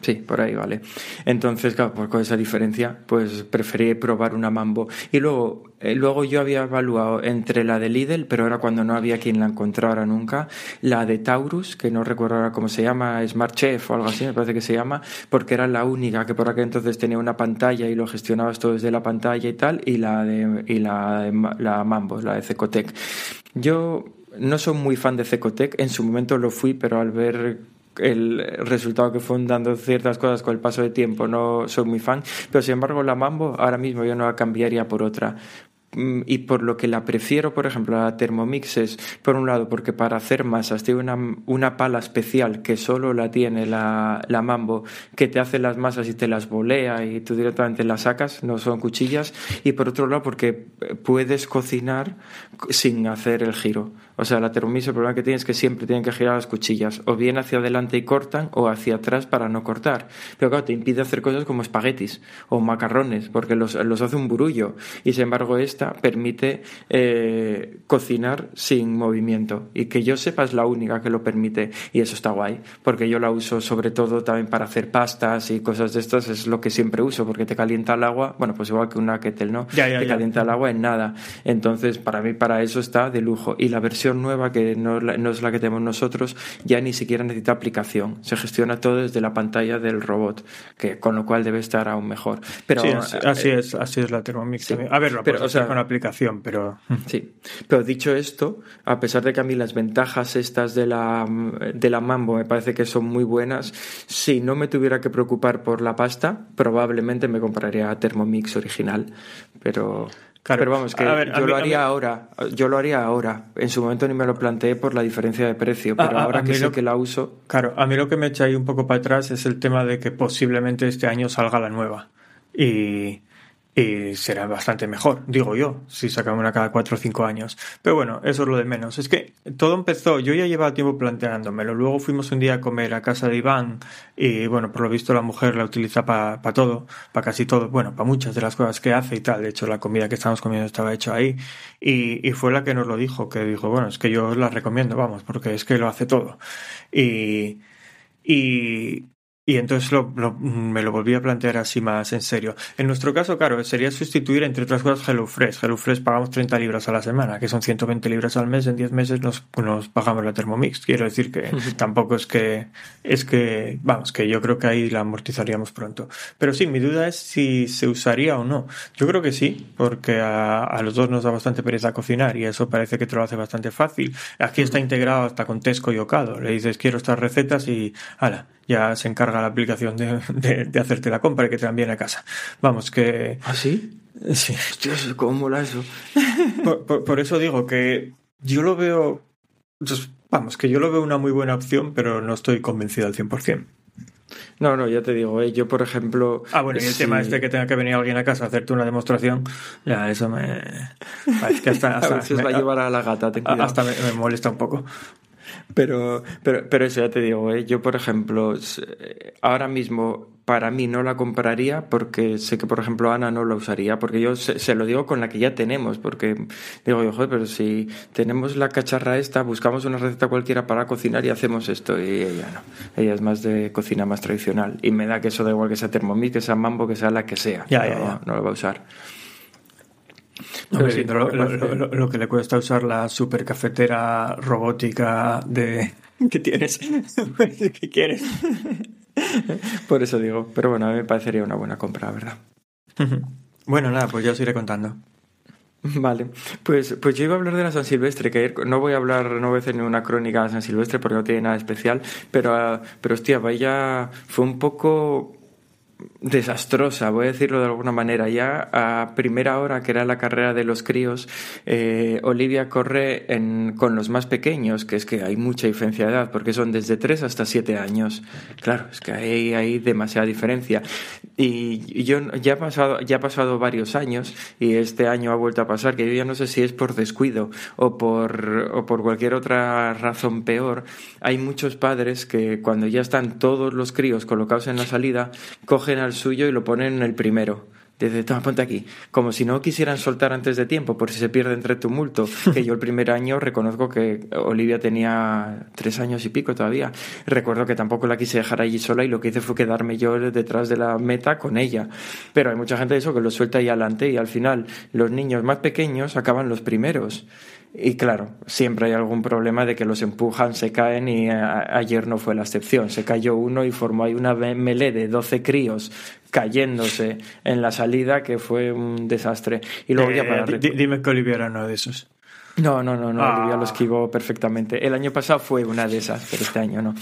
Sí, por ahí vale. Entonces, claro, pues con esa diferencia, pues preferí probar una Mambo. Y luego, eh, luego yo había evaluado entre la de Lidl, pero era cuando no había quien la encontrara nunca, la de Taurus, que no recuerdo ahora cómo se llama, Smart Chef o algo así, me parece que se llama, porque era la única que por aquel entonces tenía una pantalla y lo gestionabas todo desde la pantalla y tal, y la de, y la, la Mambo, la de Cecotec. Yo no soy muy fan de Cecotec, en su momento lo fui, pero al ver el resultado que fue dando ciertas cosas con el paso de tiempo no soy muy fan, pero sin embargo la Mambo ahora mismo yo no la cambiaría por otra mm, y por lo que la prefiero, por ejemplo, la Thermomix es, por un lado, porque para hacer masas tiene una, una pala especial que solo la tiene la, la Mambo, que te hace las masas y te las volea y tú directamente las sacas, no son cuchillas, y por otro lado, porque puedes cocinar sin hacer el giro. O sea, la Thermomix el problema que tiene es que siempre tienen que girar las cuchillas, o bien hacia adelante y cortan, o hacia atrás para no cortar. Pero claro, te impide hacer cosas como espaguetis o macarrones, porque los, los hace un burullo. Y sin embargo, esta permite eh, cocinar sin movimiento. Y que yo sepa es la única que lo permite. Y eso está guay, porque yo la uso sobre todo también para hacer pastas y cosas de estas, es lo que siempre uso, porque te calienta el agua, bueno, pues igual que una kettle, ¿no? Ya, ya, te ya. calienta el agua en nada. Entonces, para mí, para eso está de lujo. Y la versión nueva, que no, es la- no es la que tenemos nosotros, ya ni siquiera necesita aplicación. Se gestiona todo desde la pantalla del robot, que con lo cual debe estar aún mejor. Pero, sí, así, eh, así es, así es la Thermomix sí. también. A ver, lo Pero, o sea- con aplicación, pero... Sí, pero dicho esto, a pesar de que a mí las ventajas estas de la, de la Mambo me parece que son muy buenas, si no me tuviera que preocupar por la pasta, probablemente me compraría Thermomix original. Pero, Claro. pero vamos, que ver, yo mí- lo haría ahora. Yo lo haría ahora. En su momento ni me lo planteé por la diferencia de precio, pero A- a- ahora a que sé lo- que la uso, Claro, a mí lo que me echa ahí un poco para atrás es el tema de que posiblemente este año salga la nueva. Y, y será bastante mejor, digo yo, si sacamos una cada cuatro o cinco años. Pero bueno, eso es lo de menos. Es que todo empezó, yo ya llevaba tiempo planteándomelo. Luego fuimos un día a comer a casa de Iván y bueno, por lo visto la mujer la utiliza para todo, para casi todo, bueno, para muchas de las cosas que hace y tal. De hecho, la comida que estábamos comiendo estaba hecho ahí y, y fue la que nos lo dijo, que dijo, bueno, es que yo la recomiendo, vamos, porque es que lo hace todo. Y, y, y entonces lo- lo- me lo volví a plantear así más en serio. En nuestro caso, claro, sería sustituir, entre otras cosas, HelloFresh. HelloFresh pagamos 30 libras a la semana, que son 120 libras al mes. En 10 meses nos, nos pagamos la Thermomix. Quiero decir que tampoco es que, es que, vamos, que yo creo que ahí la amortizaríamos pronto. Pero sí, mi duda es si se usaría o no. Yo creo que sí, porque a, a los dos nos da bastante pereza cocinar y eso parece que te lo hace bastante fácil. Aquí está integrado hasta con Tesco y Ocado. Le dices, quiero estas recetas y, ala, ya se encarga la aplicación de, de, de hacerte la compra y que te la envíen a casa. Vamos, que... ¿Ah, sí? Sí. Dios, ¿cómo mola eso? Por, por- por eso digo que yo lo veo... pues, Vamos, que yo lo veo una muy buena opción, pero no estoy convencido al 100%. No, no, ya te digo, eh, yo por ejemplo... Ah, bueno, y el sí- tema este que tenga que venir alguien a casa a hacerte una demostración, ya, eso me... Es que hasta, A hasta, veces me- va a llevar a la gata, ten cuidado. hasta me, me molesta un poco. Pero, pero, pero eso ya te digo, ¿eh? yo por ejemplo, eh, ahora mismo para mí no la compraría porque sé que por ejemplo Ana no la usaría, porque yo se, se lo digo con la que ya tenemos, porque digo yo, joder, pero si tenemos la cacharra esta, buscamos una receta cualquiera para cocinar y hacemos esto, y ella no, ella es más de cocina más tradicional, y me da que eso da igual que sea Thermomix, que sea Mambo, que sea la que sea, Ya, no, ya, ya. no lo va a usar. No, Pero sí, lo, me lo- parece- lo- lo que le cuesta usar la super cafetera robótica de que tienes. ¿Qué quieres? Por eso digo, pero bueno, a mí me parecería una buena compra, la verdad. Bueno, nada, pues ya os iré contando. Vale, pues, pues yo iba a hablar de la San Silvestre, que no voy a hablar, no voy a hacer ninguna crónica de San Silvestre porque no tiene nada especial, pero, ah, pero hostia, vaya, fue un poco desastrosa, voy a decirlo de alguna manera. Ya a primera hora, que era la carrera de los críos, eh, Olivia corre con los más pequeños, que es que hay mucha diferencia de edad, porque son desde 3 hasta 7 años. Claro, es que hay, hay demasiada diferencia. Y, y yo ya ha, pasado, ya ha pasado varios años, y este año ha vuelto a pasar, que yo ya no sé si es por descuido o por, o por cualquier otra razón peor. Hay muchos padres que cuando ya están todos los críos colocados en la salida, cogen al suyo y lo ponen en el primero. Dice, toma, ponte aquí. Como si no quisieran soltar antes de tiempo, por si se pierde entre tumulto. Que yo el primer año reconozco que Olivia tenía tres años y pico todavía. Recuerdo que tampoco la quise dejar allí sola y lo que hice fue quedarme yo detrás de la meta con ella. Pero hay mucha gente de eso que lo suelta ahí adelante y al final los niños más pequeños acaban los primeros. Y claro, siempre hay algún problema de que los empujan, se caen y a- ayer no fue la excepción. Se cayó uno y formó ahí una me- melee de 12 críos cayéndose en la salida que fue un desastre. Y luego ya Eh, para... di- di- dime que Olivia era uno de esos. No, no, no, no, Olivia lo Ah. esquivó perfectamente. El año pasado fue una de esas, pero este año no.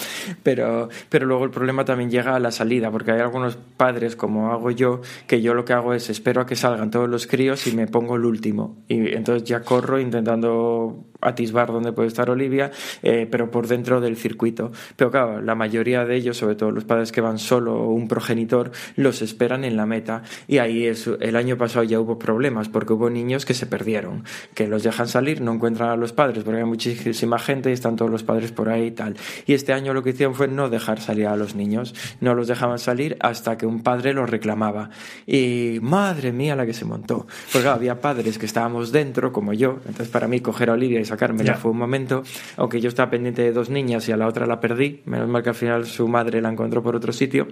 Pero, pero luego el problema también llega a la salida, porque hay algunos padres, como hago yo, que yo lo que hago es espero a que salgan todos los críos y me pongo el último. Y entonces ya corro intentando atisbar dónde puede estar Olivia, eh, pero por dentro del circuito. Pero claro, la mayoría de ellos, sobre todo los padres que van solo o un progenitor, los esperan en la meta. Y ahí es, el año pasado ya hubo problemas, porque hubo niños que se perdieron, que los dejan salir, no encuentran a los padres, porque hay muchísima gente y están todos los padres por ahí y tal. Y este año lo que hicieron fue no dejar salir a los niños, no los dejaban salir hasta que un padre los reclamaba. Y madre mía la que se montó. Porque claro, había padres que estábamos dentro, como yo, entonces para mí coger a Olivia y sacármela Ya. fue un momento, aunque yo estaba pendiente de dos niñas y a la otra la perdí, menos mal que al final su madre la encontró por otro sitio.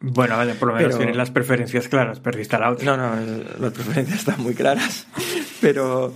Bueno, vaya, por lo menos Pero- tienes las preferencias claras, perdiste a la otra. No, no, las preferencias están muy claras. Pero,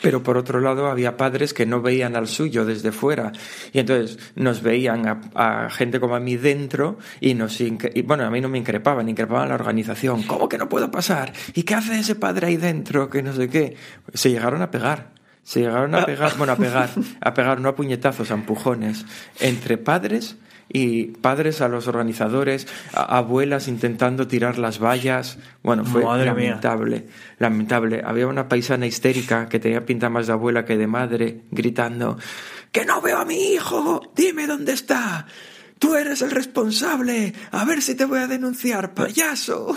pero por otro lado había padres que no veían al suyo desde fuera. Y entonces nos veían a, a gente como a mí dentro y nos... y, bueno, a mí no me increpaban, increpaban a la organización. ¿Cómo que no puedo pasar? ¿Y qué hace ese padre ahí dentro? Que no sé qué. Se llegaron a pegar. Se llegaron a pegar, bueno, a pegar, a pegar, no a puñetazos, a empujones, entre padres y padres a los organizadores, a- abuelas intentando tirar las vallas. Bueno, fue Madre mía. lamentable, lamentable. Había una paisana histérica que tenía pinta más de abuela que de madre, gritando, ¡Que no veo a mi hijo! ¡Dime dónde está! ¡Tú eres el responsable! ¡A ver si te voy a denunciar, payaso!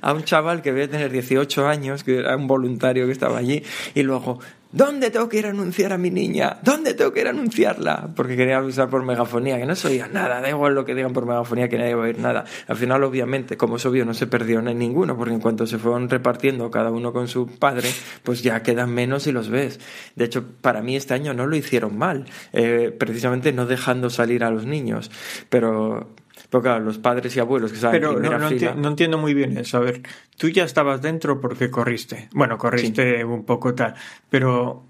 A un chaval que debía tener 18 años, que era un voluntario que estaba allí, y luego, ¿dónde tengo que ir a anunciar a mi niña? ¿Dónde tengo que ir a anunciarla? Porque quería avisar por megafonía, que no se oía nada, da igual lo que digan por megafonía, que nadie va a oír nada. Al final, obviamente, como es obvio, no se perdió en ninguno, porque en cuanto se fueron repartiendo cada uno con su padre, pues ya quedan menos y los ves. De hecho, para mí este año no lo hicieron mal, eh, precisamente no dejando salir a los niños, pero... Pero claro, los padres y abuelos que estaban en Pero no, primera no fila... enti- no entiendo muy bien eso. A ver, tú ya estabas dentro porque corriste. Bueno, corriste un poco tal. Pero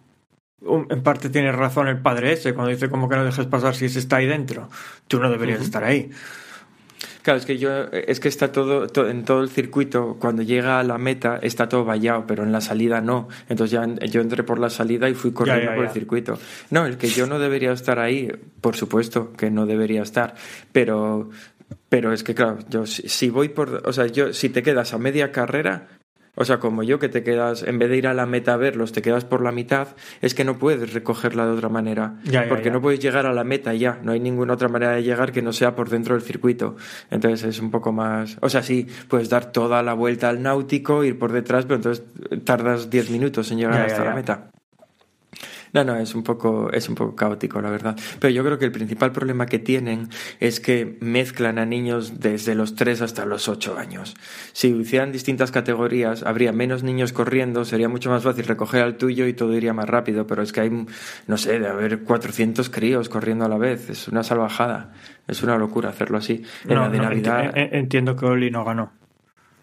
en parte tiene razón el padre ese cuando dice como que no dejes pasar si ese está ahí dentro. Tú no deberías estar ahí. Claro, es que yo, es que está todo, to- en todo el circuito, cuando llega a la meta está todo vallado, pero en la salida no. Entonces ya yo entré por la salida y fui corriendo ya, por ya. el circuito. No, el que yo no debería estar ahí, por supuesto que no debería estar, pero, pero es que claro, yo si, si voy por, o sea, yo si te quedas a media carrera, o sea, como yo que te quedas, en vez de ir a la meta a verlos, te quedas por la mitad, es que no puedes recogerla de otra manera. Ya, ya, porque ya. no puedes llegar a la meta ya. No hay ninguna otra manera de llegar que no sea por dentro del circuito. Entonces es un poco más. O sea, sí, puedes dar toda la vuelta al náutico, ir por detrás, pero entonces tardas 10 minutos en llegar hasta la meta. No, no, es un poco, es un poco caótico, la verdad. Pero yo creo que el principal problema que tienen es que mezclan a niños desde los 3 hasta los 8 años. Si hicieran distintas categorías, habría menos niños corriendo, sería mucho más fácil recoger al tuyo y todo iría más rápido. Pero es que hay, no sé, de haber 400 críos corriendo a la vez. Es una salvajada. Es una locura hacerlo así. En No, la de no, Navidad. enti- en- entiendo que Oli no ganó.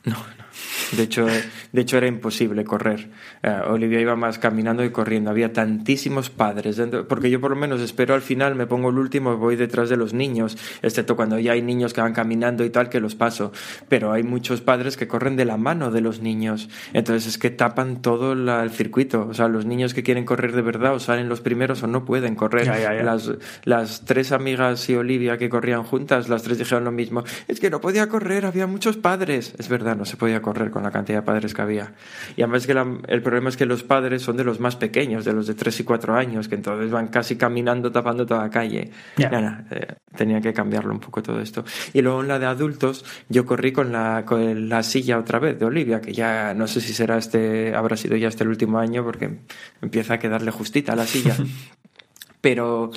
No, no. De hecho, de hecho era imposible correr. Eh, Olivia iba más caminando y corriendo. Había tantísimos padres dentro, porque yo por lo menos espero al final, me pongo el último voy detrás de los niños, excepto cuando ya hay niños que van caminando y tal que los paso. Pero hay muchos padres que corren de la mano de los niños. Entonces es que tapan todo la- el circuito. O sea, los niños que quieren correr de verdad o salen los primeros o no pueden correr. Ya, ya, ya. Las, las tres amigas y Olivia que corrían juntas, las tres dijeron lo mismo. Es que no podía correr, había muchos padres. Es verdad, no se podía correr con la cantidad de padres que había. Y además que la- el problema es que los padres son de los más pequeños, de los de 3 y 4 años, que entonces van casi caminando tapando toda la calle. Nada, eh, tenía que cambiarlo un poco todo esto. Y luego en la de adultos, yo corrí con la, con la silla otra vez de Olivia, que ya no sé si será este, habrá sido ya este el último año, porque empieza a quedarle justita la silla. Pero,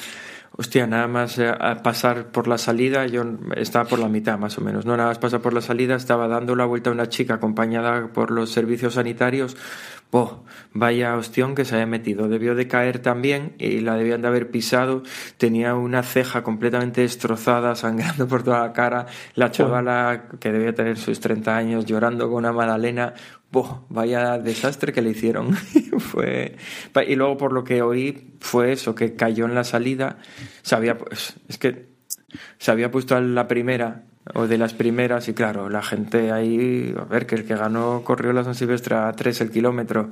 hostia, nada más eh, a pasar por la salida, yo estaba por la mitad más o menos, no nada más pasar por la salida, estaba dando la vuelta a una chica acompañada por los servicios sanitarios. ¡Boh! Vaya hostión que se había metido. Debió de caer también y la debían de haber pisado. Tenía una ceja completamente destrozada, sangrando por toda la cara. La chavala, que debía tener sus 30 años, llorando con una magdalena. Vaya desastre que le hicieron. fue... Y luego, por lo que oí, fue eso, que cayó en la salida. Se había, pues, es que se había puesto a la primera o de las primeras y claro, la gente ahí, a ver, que el que ganó corrió la San Silvestre a 3 el kilómetro,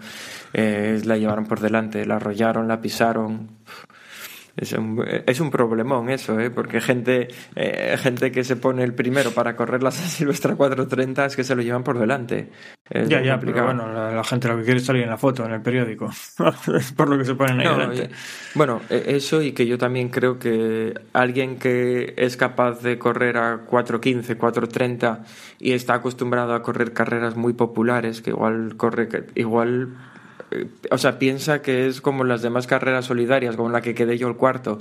eh, la llevaron por delante, la arrollaron, la pisaron. Es un, es un problemón eso, ¿eh? porque gente, eh, gente que se pone el primero para correr la San Silvestre 4.30 es que se lo llevan por delante. Es ya, ya, pero bueno, la, la gente lo que quiere es salir en la foto, en el periódico. es por lo que se ponen ahí No, delante. y- bueno, e- eso y que yo también creo que alguien que es capaz de correr a 4.15, 4.30 y está acostumbrado a correr carreras muy populares, que igual corre, que- igual, eh, o sea, piensa que es como las demás carreras solidarias, como la que quedé yo el cuarto,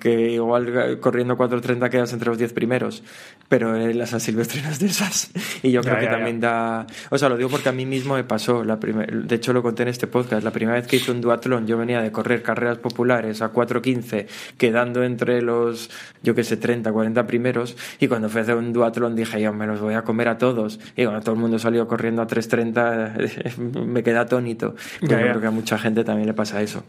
que igual eh, corriendo 4.30 quedas entre los 10 primeros, pero en las San Silvestre no es de esas. Y yo Ya, creo que ya, ya. también da... O sea, lo digo porque a mí mismo me pasó. La primer- De hecho, lo conté en este podcast. La primera vez que hice un duatlón, yo venía de correr carreras populares a 4.15, quedando entre los, yo que sé, 30, 40 primeros. Y cuando fui a hacer un duatlón dije, yo me los voy a comer a todos. Y cuando todo el mundo salió corriendo a 3.30, me quedé atónito. Yo Ya, ya. creo que a mucha gente también le pasa eso.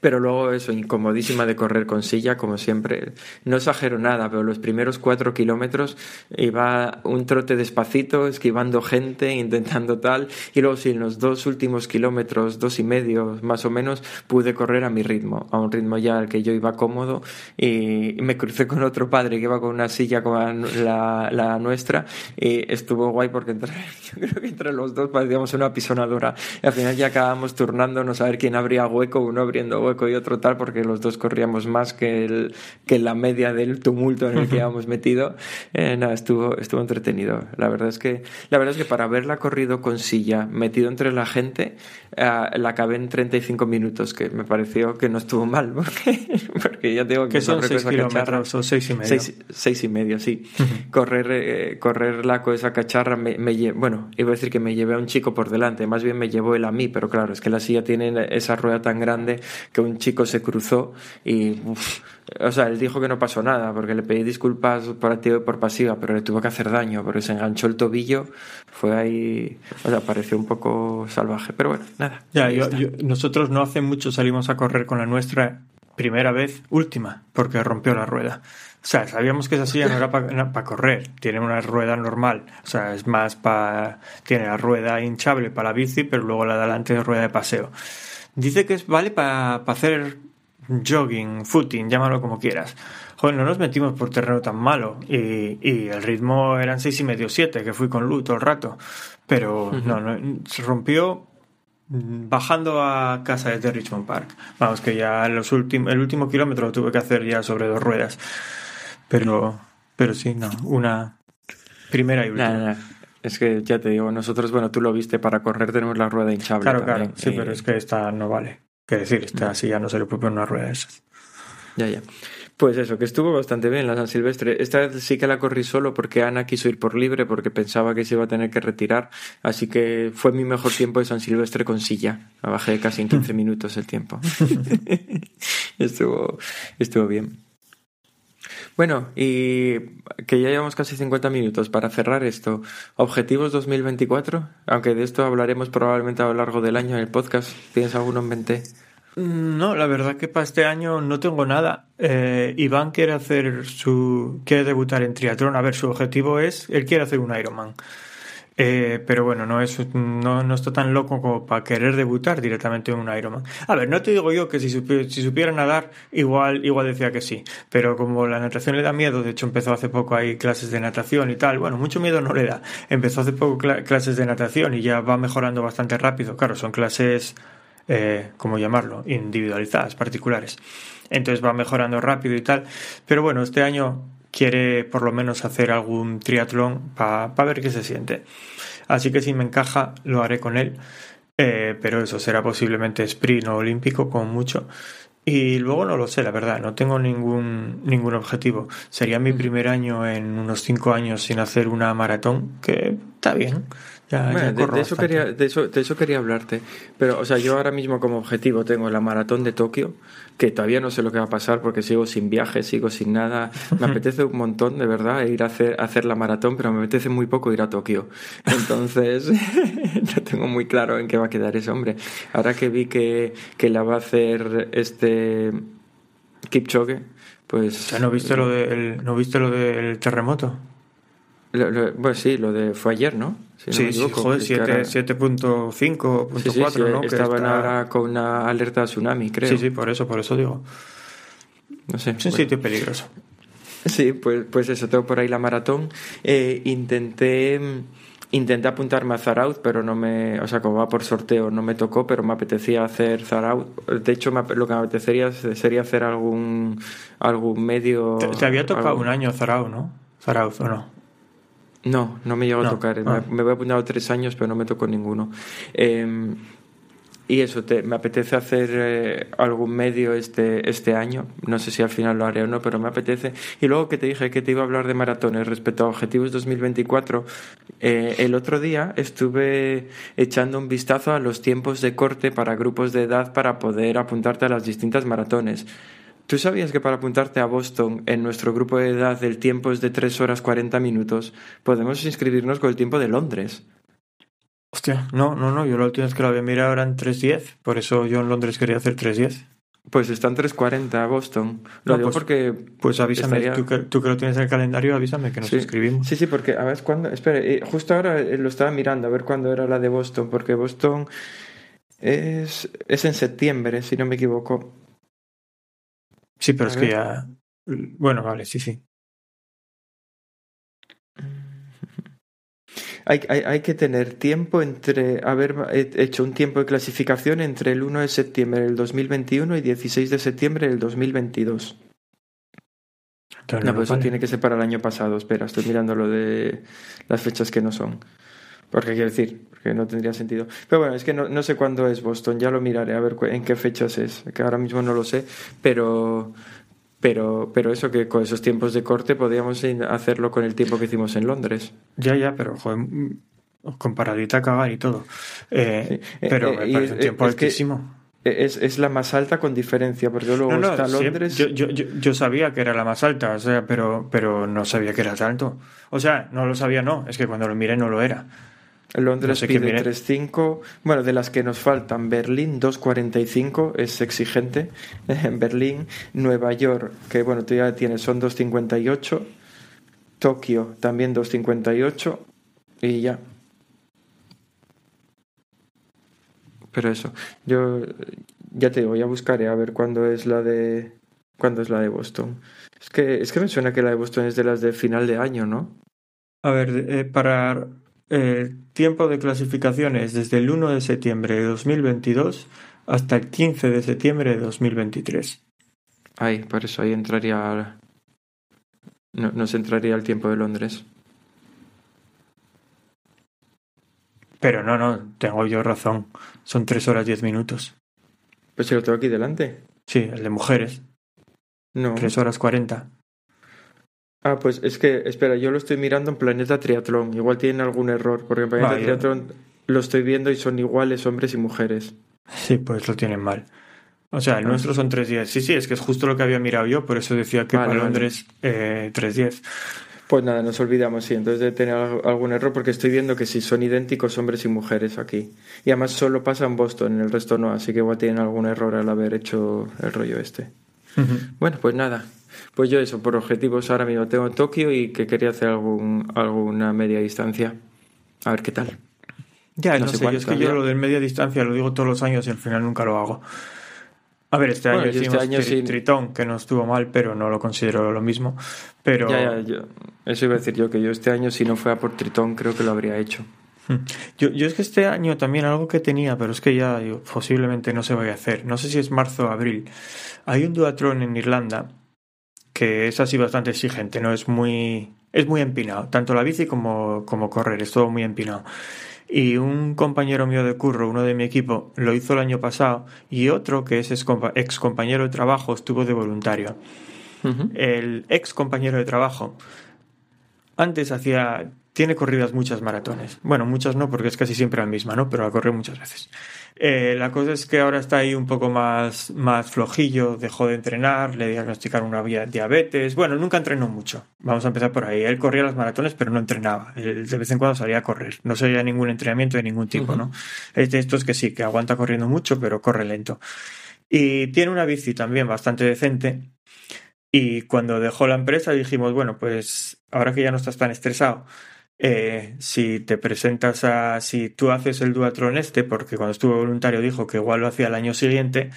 Pero luego eso, incomodísima de correr con silla, como siempre. No exagero nada, pero los primeros cuatro kilómetros iba un trote despacito, esquivando gente, intentando tal. Y luego sí, en los dos últimos kilómetros, dos y medio más o menos, pude correr a mi ritmo, a un ritmo ya al que yo iba cómodo. Y me crucé con otro padre que iba con una silla como la, nuestra. Y estuvo guay porque entre, yo creo que entre los dos parecíamos una pisonadora. Y al final ya acabamos turnándonos a ver quién abría hueco, uno abriendo hueco y otro tal, porque los dos corríamos más que, el, que la media del tumulto en el que habíamos metido. Eh, nada, estuvo, estuvo entretenido. La verdad es que, la verdad es que para haberla corrido con silla, metido entre la gente, eh, la acabé en 35 minutos, que me pareció que no estuvo mal, porque, porque ya tengo que son correr con 6 esa cacharra. kilómetros o 6 y medio. Seis, seis y medio, sí. correr, eh, correrla con esa cacharra, me, me lle- bueno, iba a decir que me llevé a un chico por delante, más bien me llevó él a mí, pero claro, es que la silla tiene esa rueda tan grande que un chico se cruzó y, uf, o sea, él dijo que no pasó nada, porque le pedí disculpas por activa y por pasiva, pero le tuvo que hacer daño, porque se enganchó el tobillo, fue ahí, o sea, pareció un poco salvaje, pero bueno, nada. Ya, yo- yo- nosotros no hace mucho salimos a correr con la nuestra primera vez, última, porque rompió la rueda. O sea, sabíamos que esa silla no era para correr, tiene una rueda normal, o sea, es más para... Tiene la rueda hinchable para la bici, pero luego la de adelante es rueda de paseo. Dice que es vale para hacer jogging, footing, llámalo como quieras. Joder, no nos metimos por terreno tan malo y, y el ritmo eran seis y medio, siete, que fui con Lu todo el rato. Pero no, no, se rompió bajando a casa desde Richmond Park. Vamos, que ya los el último kilómetro lo tuve que hacer ya sobre dos ruedas. Pero, pero sí, no, una primera y última. Es que ya te digo, nosotros, bueno, tú lo viste, para correr tenemos la rueda hinchable. Claro, también, claro, sí, y- pero es que esta no vale. Que decir, esta así ya no se le puede poner una rueda de esas. Ya, ya. Pues eso, que estuvo bastante bien la San Silvestre. Esta vez sí que la corrí solo porque Ana quiso ir por libre porque pensaba que se iba a tener que retirar. Así que fue mi mejor tiempo de San Silvestre con silla. La bajé casi en 15 minutos el tiempo. estuvo, estuvo bien. Bueno, y que ya llevamos casi 50 minutos para cerrar esto. ¿Objetivos 2024? Aunque de esto hablaremos probablemente a lo largo del año en el podcast. ¿Tienes alguno en mente? Mm, No, la verdad que para este año no tengo nada. Eh, Iván quiere hacer su. quiere debutar en triatlón. A ver, su objetivo es. Él quiere hacer un Ironman. Eh, pero bueno, no, es, no, no está tan loco como para querer debutar directamente en un Ironman. A ver, no te digo yo que si, supi- si supiera nadar, igual, igual decía que sí. Pero como la natación le da miedo, de hecho empezó hace poco ahí clases de natación y tal. Bueno, mucho miedo no le da. Empezó hace poco cla- clases de natación y ya va mejorando bastante rápido. Claro, son clases eh, ¿cómo llamarlo? Individualizadas, particulares. Entonces va mejorando rápido y tal. Pero bueno, este año quiere por lo menos hacer algún triatlón para ver qué se siente. Así que si me encaja, lo haré con él. Eh, pero eso será posiblemente sprint o olímpico, con mucho. Y luego no lo sé, la verdad, no tengo ningún, ningún objetivo. Sería mi primer año en unos cinco años sin hacer una maratón, que está bien. Ya, Bueno, ya de, de eso quería, de, eso, de eso quería hablarte. Pero, o sea, yo ahora mismo como objetivo tengo la maratón de Tokio, que todavía no sé lo que va a pasar porque sigo sin viaje, sigo sin nada. Me apetece un montón, de verdad, ir a hacer, a hacer la maratón, pero me apetece muy poco ir a Tokio. Entonces, no tengo muy claro en qué va a quedar ese hombre. Ahora que vi que, que la va a hacer este Kipchoge, pues... ¿No viste lo del, ¿no viste lo del terremoto? pues sí, lo de fue ayer, ¿no? Sí, sí, joder, 7.5.4, sí, sí, ¿no? Estaban ahora con una alerta tsunami, creo. Sí, sí, por eso, por eso digo. No sé. Es un sitio peligroso. Sí, pues, pues eso, tengo por ahí la maratón. Eh, intenté intenté apuntarme a Zaraut, pero no me, o sea, como va por sorteo, no me tocó, pero me apetecía hacer Zaraut. De hecho, lo que me apetecería sería hacer algún algún medio. Te, había tocado un año Zaraut, ¿no? Zaraut o no. No, no me llegó a tocar. Me, ah. me, apuntado tres años, pero no me tocó ninguno. Eh, y eso, te, me apetece hacer eh, algún medio este, este año. No sé si al final lo haré o no, pero me apetece. Y luego que te dije que te iba a hablar de maratones respecto a Objetivos 2024, eh, el otro día estuve echando un vistazo a los tiempos de corte para grupos de edad para poder apuntarte a las distintas maratones. ¿Tú sabías que para apuntarte a Boston en nuestro grupo de edad el tiempo es de 3 horas 40 minutos? Podemos inscribirnos con el tiempo de Londres. Hostia, no, no, no, yo la última vez que lo había mirado eran 3.10, por eso yo en Londres quería hacer 3.10. Pues están 3.40 Boston. Lo digo pues, porque. Pues avísame, tú, que, tú, que, lo tienes en el calendario, avísame que nos inscribimos. Sí, sí, porque a ver cuándo. Espera, eh, justo ahora eh, lo estaba mirando a ver cuándo era la de Boston, porque Boston es, es en septiembre, si no me equivoco. Sí, pero es que ya. Bueno, vale, sí, sí. hay, hay, hay, que tener tiempo entre haber hecho un tiempo de clasificación entre el 1 de septiembre del 2021 y 16 de septiembre del 2022. no, pues eso tiene que ser para el año pasado. Espera, estoy mirando lo de las fechas que no son. Porque quiero decir, porque no tendría sentido. Pero bueno, es que no, no sé cuándo es Boston, ya lo miraré a ver en qué fechas es, que ahora mismo no lo sé, pero, pero, pero eso que con esos tiempos de corte podríamos hacerlo con el tiempo que hicimos en Londres. Ya, ya, pero joder, comparadita a cagar y todo. Eh, pero eh, me parece un tiempo altísimo. Es, es, la más alta con diferencia, porque luego está Londres. yo, yo, yo, sabía que era la más alta, o sea, pero, pero no sabía que era tanto. O sea, no lo sabía, no, es que cuando lo miré no lo era. Londres pide 3.5. Bueno, de las que nos faltan, Berlín 2.45 es exigente. En Berlín, Nueva York, que bueno, tú ya tienes, son 2.58. Tokio también 2.58. Y ya. Pero eso, yo ya te digo, ya buscaré a ver cuándo es la de cuándo es la de Boston. Es que es que me suena que la de Boston es de las de final de año, ¿no? A ver, eh, para eh, tiempo de clasificaciones desde el 1 de septiembre de 2022 hasta el 15 de septiembre de 2023. Ay, por eso ahí entraría. No, nos entraría el tiempo de Londres. Pero no, no, tengo yo razón. Son 3 horas 10 minutos. Pues si lo tengo aquí delante. Sí, el de mujeres. No. 3 horas 40. Ah, pues es que, espera, yo lo estoy mirando en Planeta Triatlón. Igual tienen algún error, porque en Planeta Triatlón lo estoy viendo y son iguales hombres y mujeres. Sí, pues lo tienen mal. O sea, el ah. nuestro son 3.10. Sí, sí, es que es justo lo que había mirado yo, por eso decía que para Londres eh, 3.10. Pues nada, nos olvidamos, sí. Entonces de tener algún error, porque estoy viendo que sí son idénticos hombres y mujeres aquí. Y además solo pasa en Boston, en el resto no, así que igual tienen algún error al haber hecho el rollo este. Bueno, pues nada, pues yo eso, por objetivos ahora mismo tengo Tokio y que quería hacer algún, alguna media distancia. A ver qué tal. Ya, no, sé, yo es que yo lo de media distancia lo digo todos los años y al final nunca lo hago. A ver, este año hicimos este año Tritón, que no estuvo mal, pero no lo considero lo mismo. Pero... Ya, ya, eso iba a decir yo, que yo este año si no fuera por Tritón creo que lo habría hecho. Hmm. Yo, yo es que este año también algo que tenía, pero es que ya posiblemente no se vaya a hacer. No sé si es marzo o abril. Hay un duatrón en Irlanda que es así bastante exigente, ¿no? Es muy, es muy empinado, tanto la bici como, como correr, es todo muy empinado. Y un compañero mío de curro, uno de mi equipo, lo hizo el año pasado y otro que es ex compañero de trabajo estuvo de voluntario. El ex compañero de trabajo antes hacía, tiene corridas muchas maratones. Bueno, muchas no, porque es casi siempre la misma, ¿no? Pero ha corrido muchas veces. Eh, la cosa es que ahora está ahí un poco más, más flojillo, dejó de entrenar, le diagnosticaron una diabetes. Bueno, nunca entrenó mucho. Vamos a empezar por ahí. Él corría las maratones, pero no entrenaba. Él de vez en cuando salía a correr. No sabía ningún entrenamiento de ningún tipo, ¿no? Es de estos que sí, que aguanta corriendo mucho, pero corre lento. Y tiene una bici también bastante decente. Y cuando dejó la empresa dijimos, bueno, pues ahora que ya no estás tan estresado, eh, si te presentas a, si tú haces el Duatron este, porque cuando estuvo voluntario dijo que igual lo hacía el año siguiente,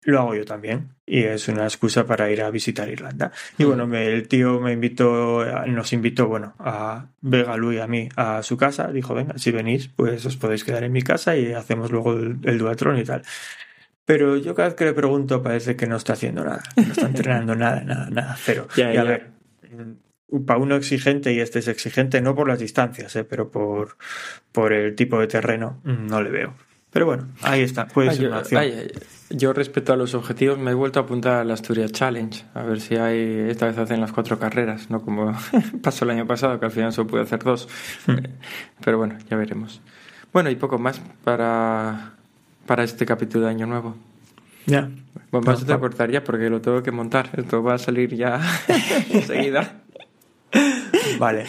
lo hago yo también. Y es una excusa para ir a visitar Irlanda. Y bueno, me, el tío me invitó, nos invitó, bueno, a Vega, y a mí a su casa. Dijo, venga, si venís, pues os podéis quedar en mi casa y hacemos luego el, el Duatron y tal. Pero yo cada vez que le pregunto parece que no está haciendo nada, no está entrenando nada, nada, nada, cero. Ya, y a ya. ver, para uno exigente y este es exigente no por las distancias, eh, pero por, por el tipo de terreno, mm, no le veo. Pero bueno, ahí está, puede Ay, ser yo, una opción. ay, ay, yo respecto a los objetivos me he vuelto a apuntar al Asturias Challenge, a ver si hay, esta vez hacen las cuatro carreras, no como pasó el año pasado, que al final solo pude hacer dos. Hmm. Eh, Pero bueno, ya veremos. Bueno, y poco más para, para este capítulo de Año Nuevo. Ya. Bueno, No, a pa- cortar ya porque lo tengo que montar. Esto va a salir ya enseguida. Vale.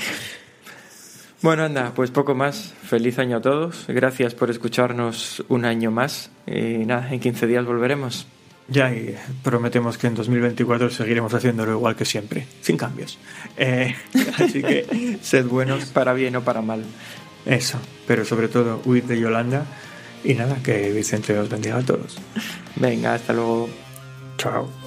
Bueno, anda, pues poco más. Feliz año a todos. Gracias por escucharnos un año más. Y nada, en 15 días volveremos. Ya, y prometemos que en 2024 seguiremos haciéndolo igual que siempre, sin cambios. Eh, así que sed buenos, Para bien o para mal. eso. Pero sobre todo, huid de Yolanda. Y nada, que Vicente os bendiga a todos. Venga, hasta luego. Chao.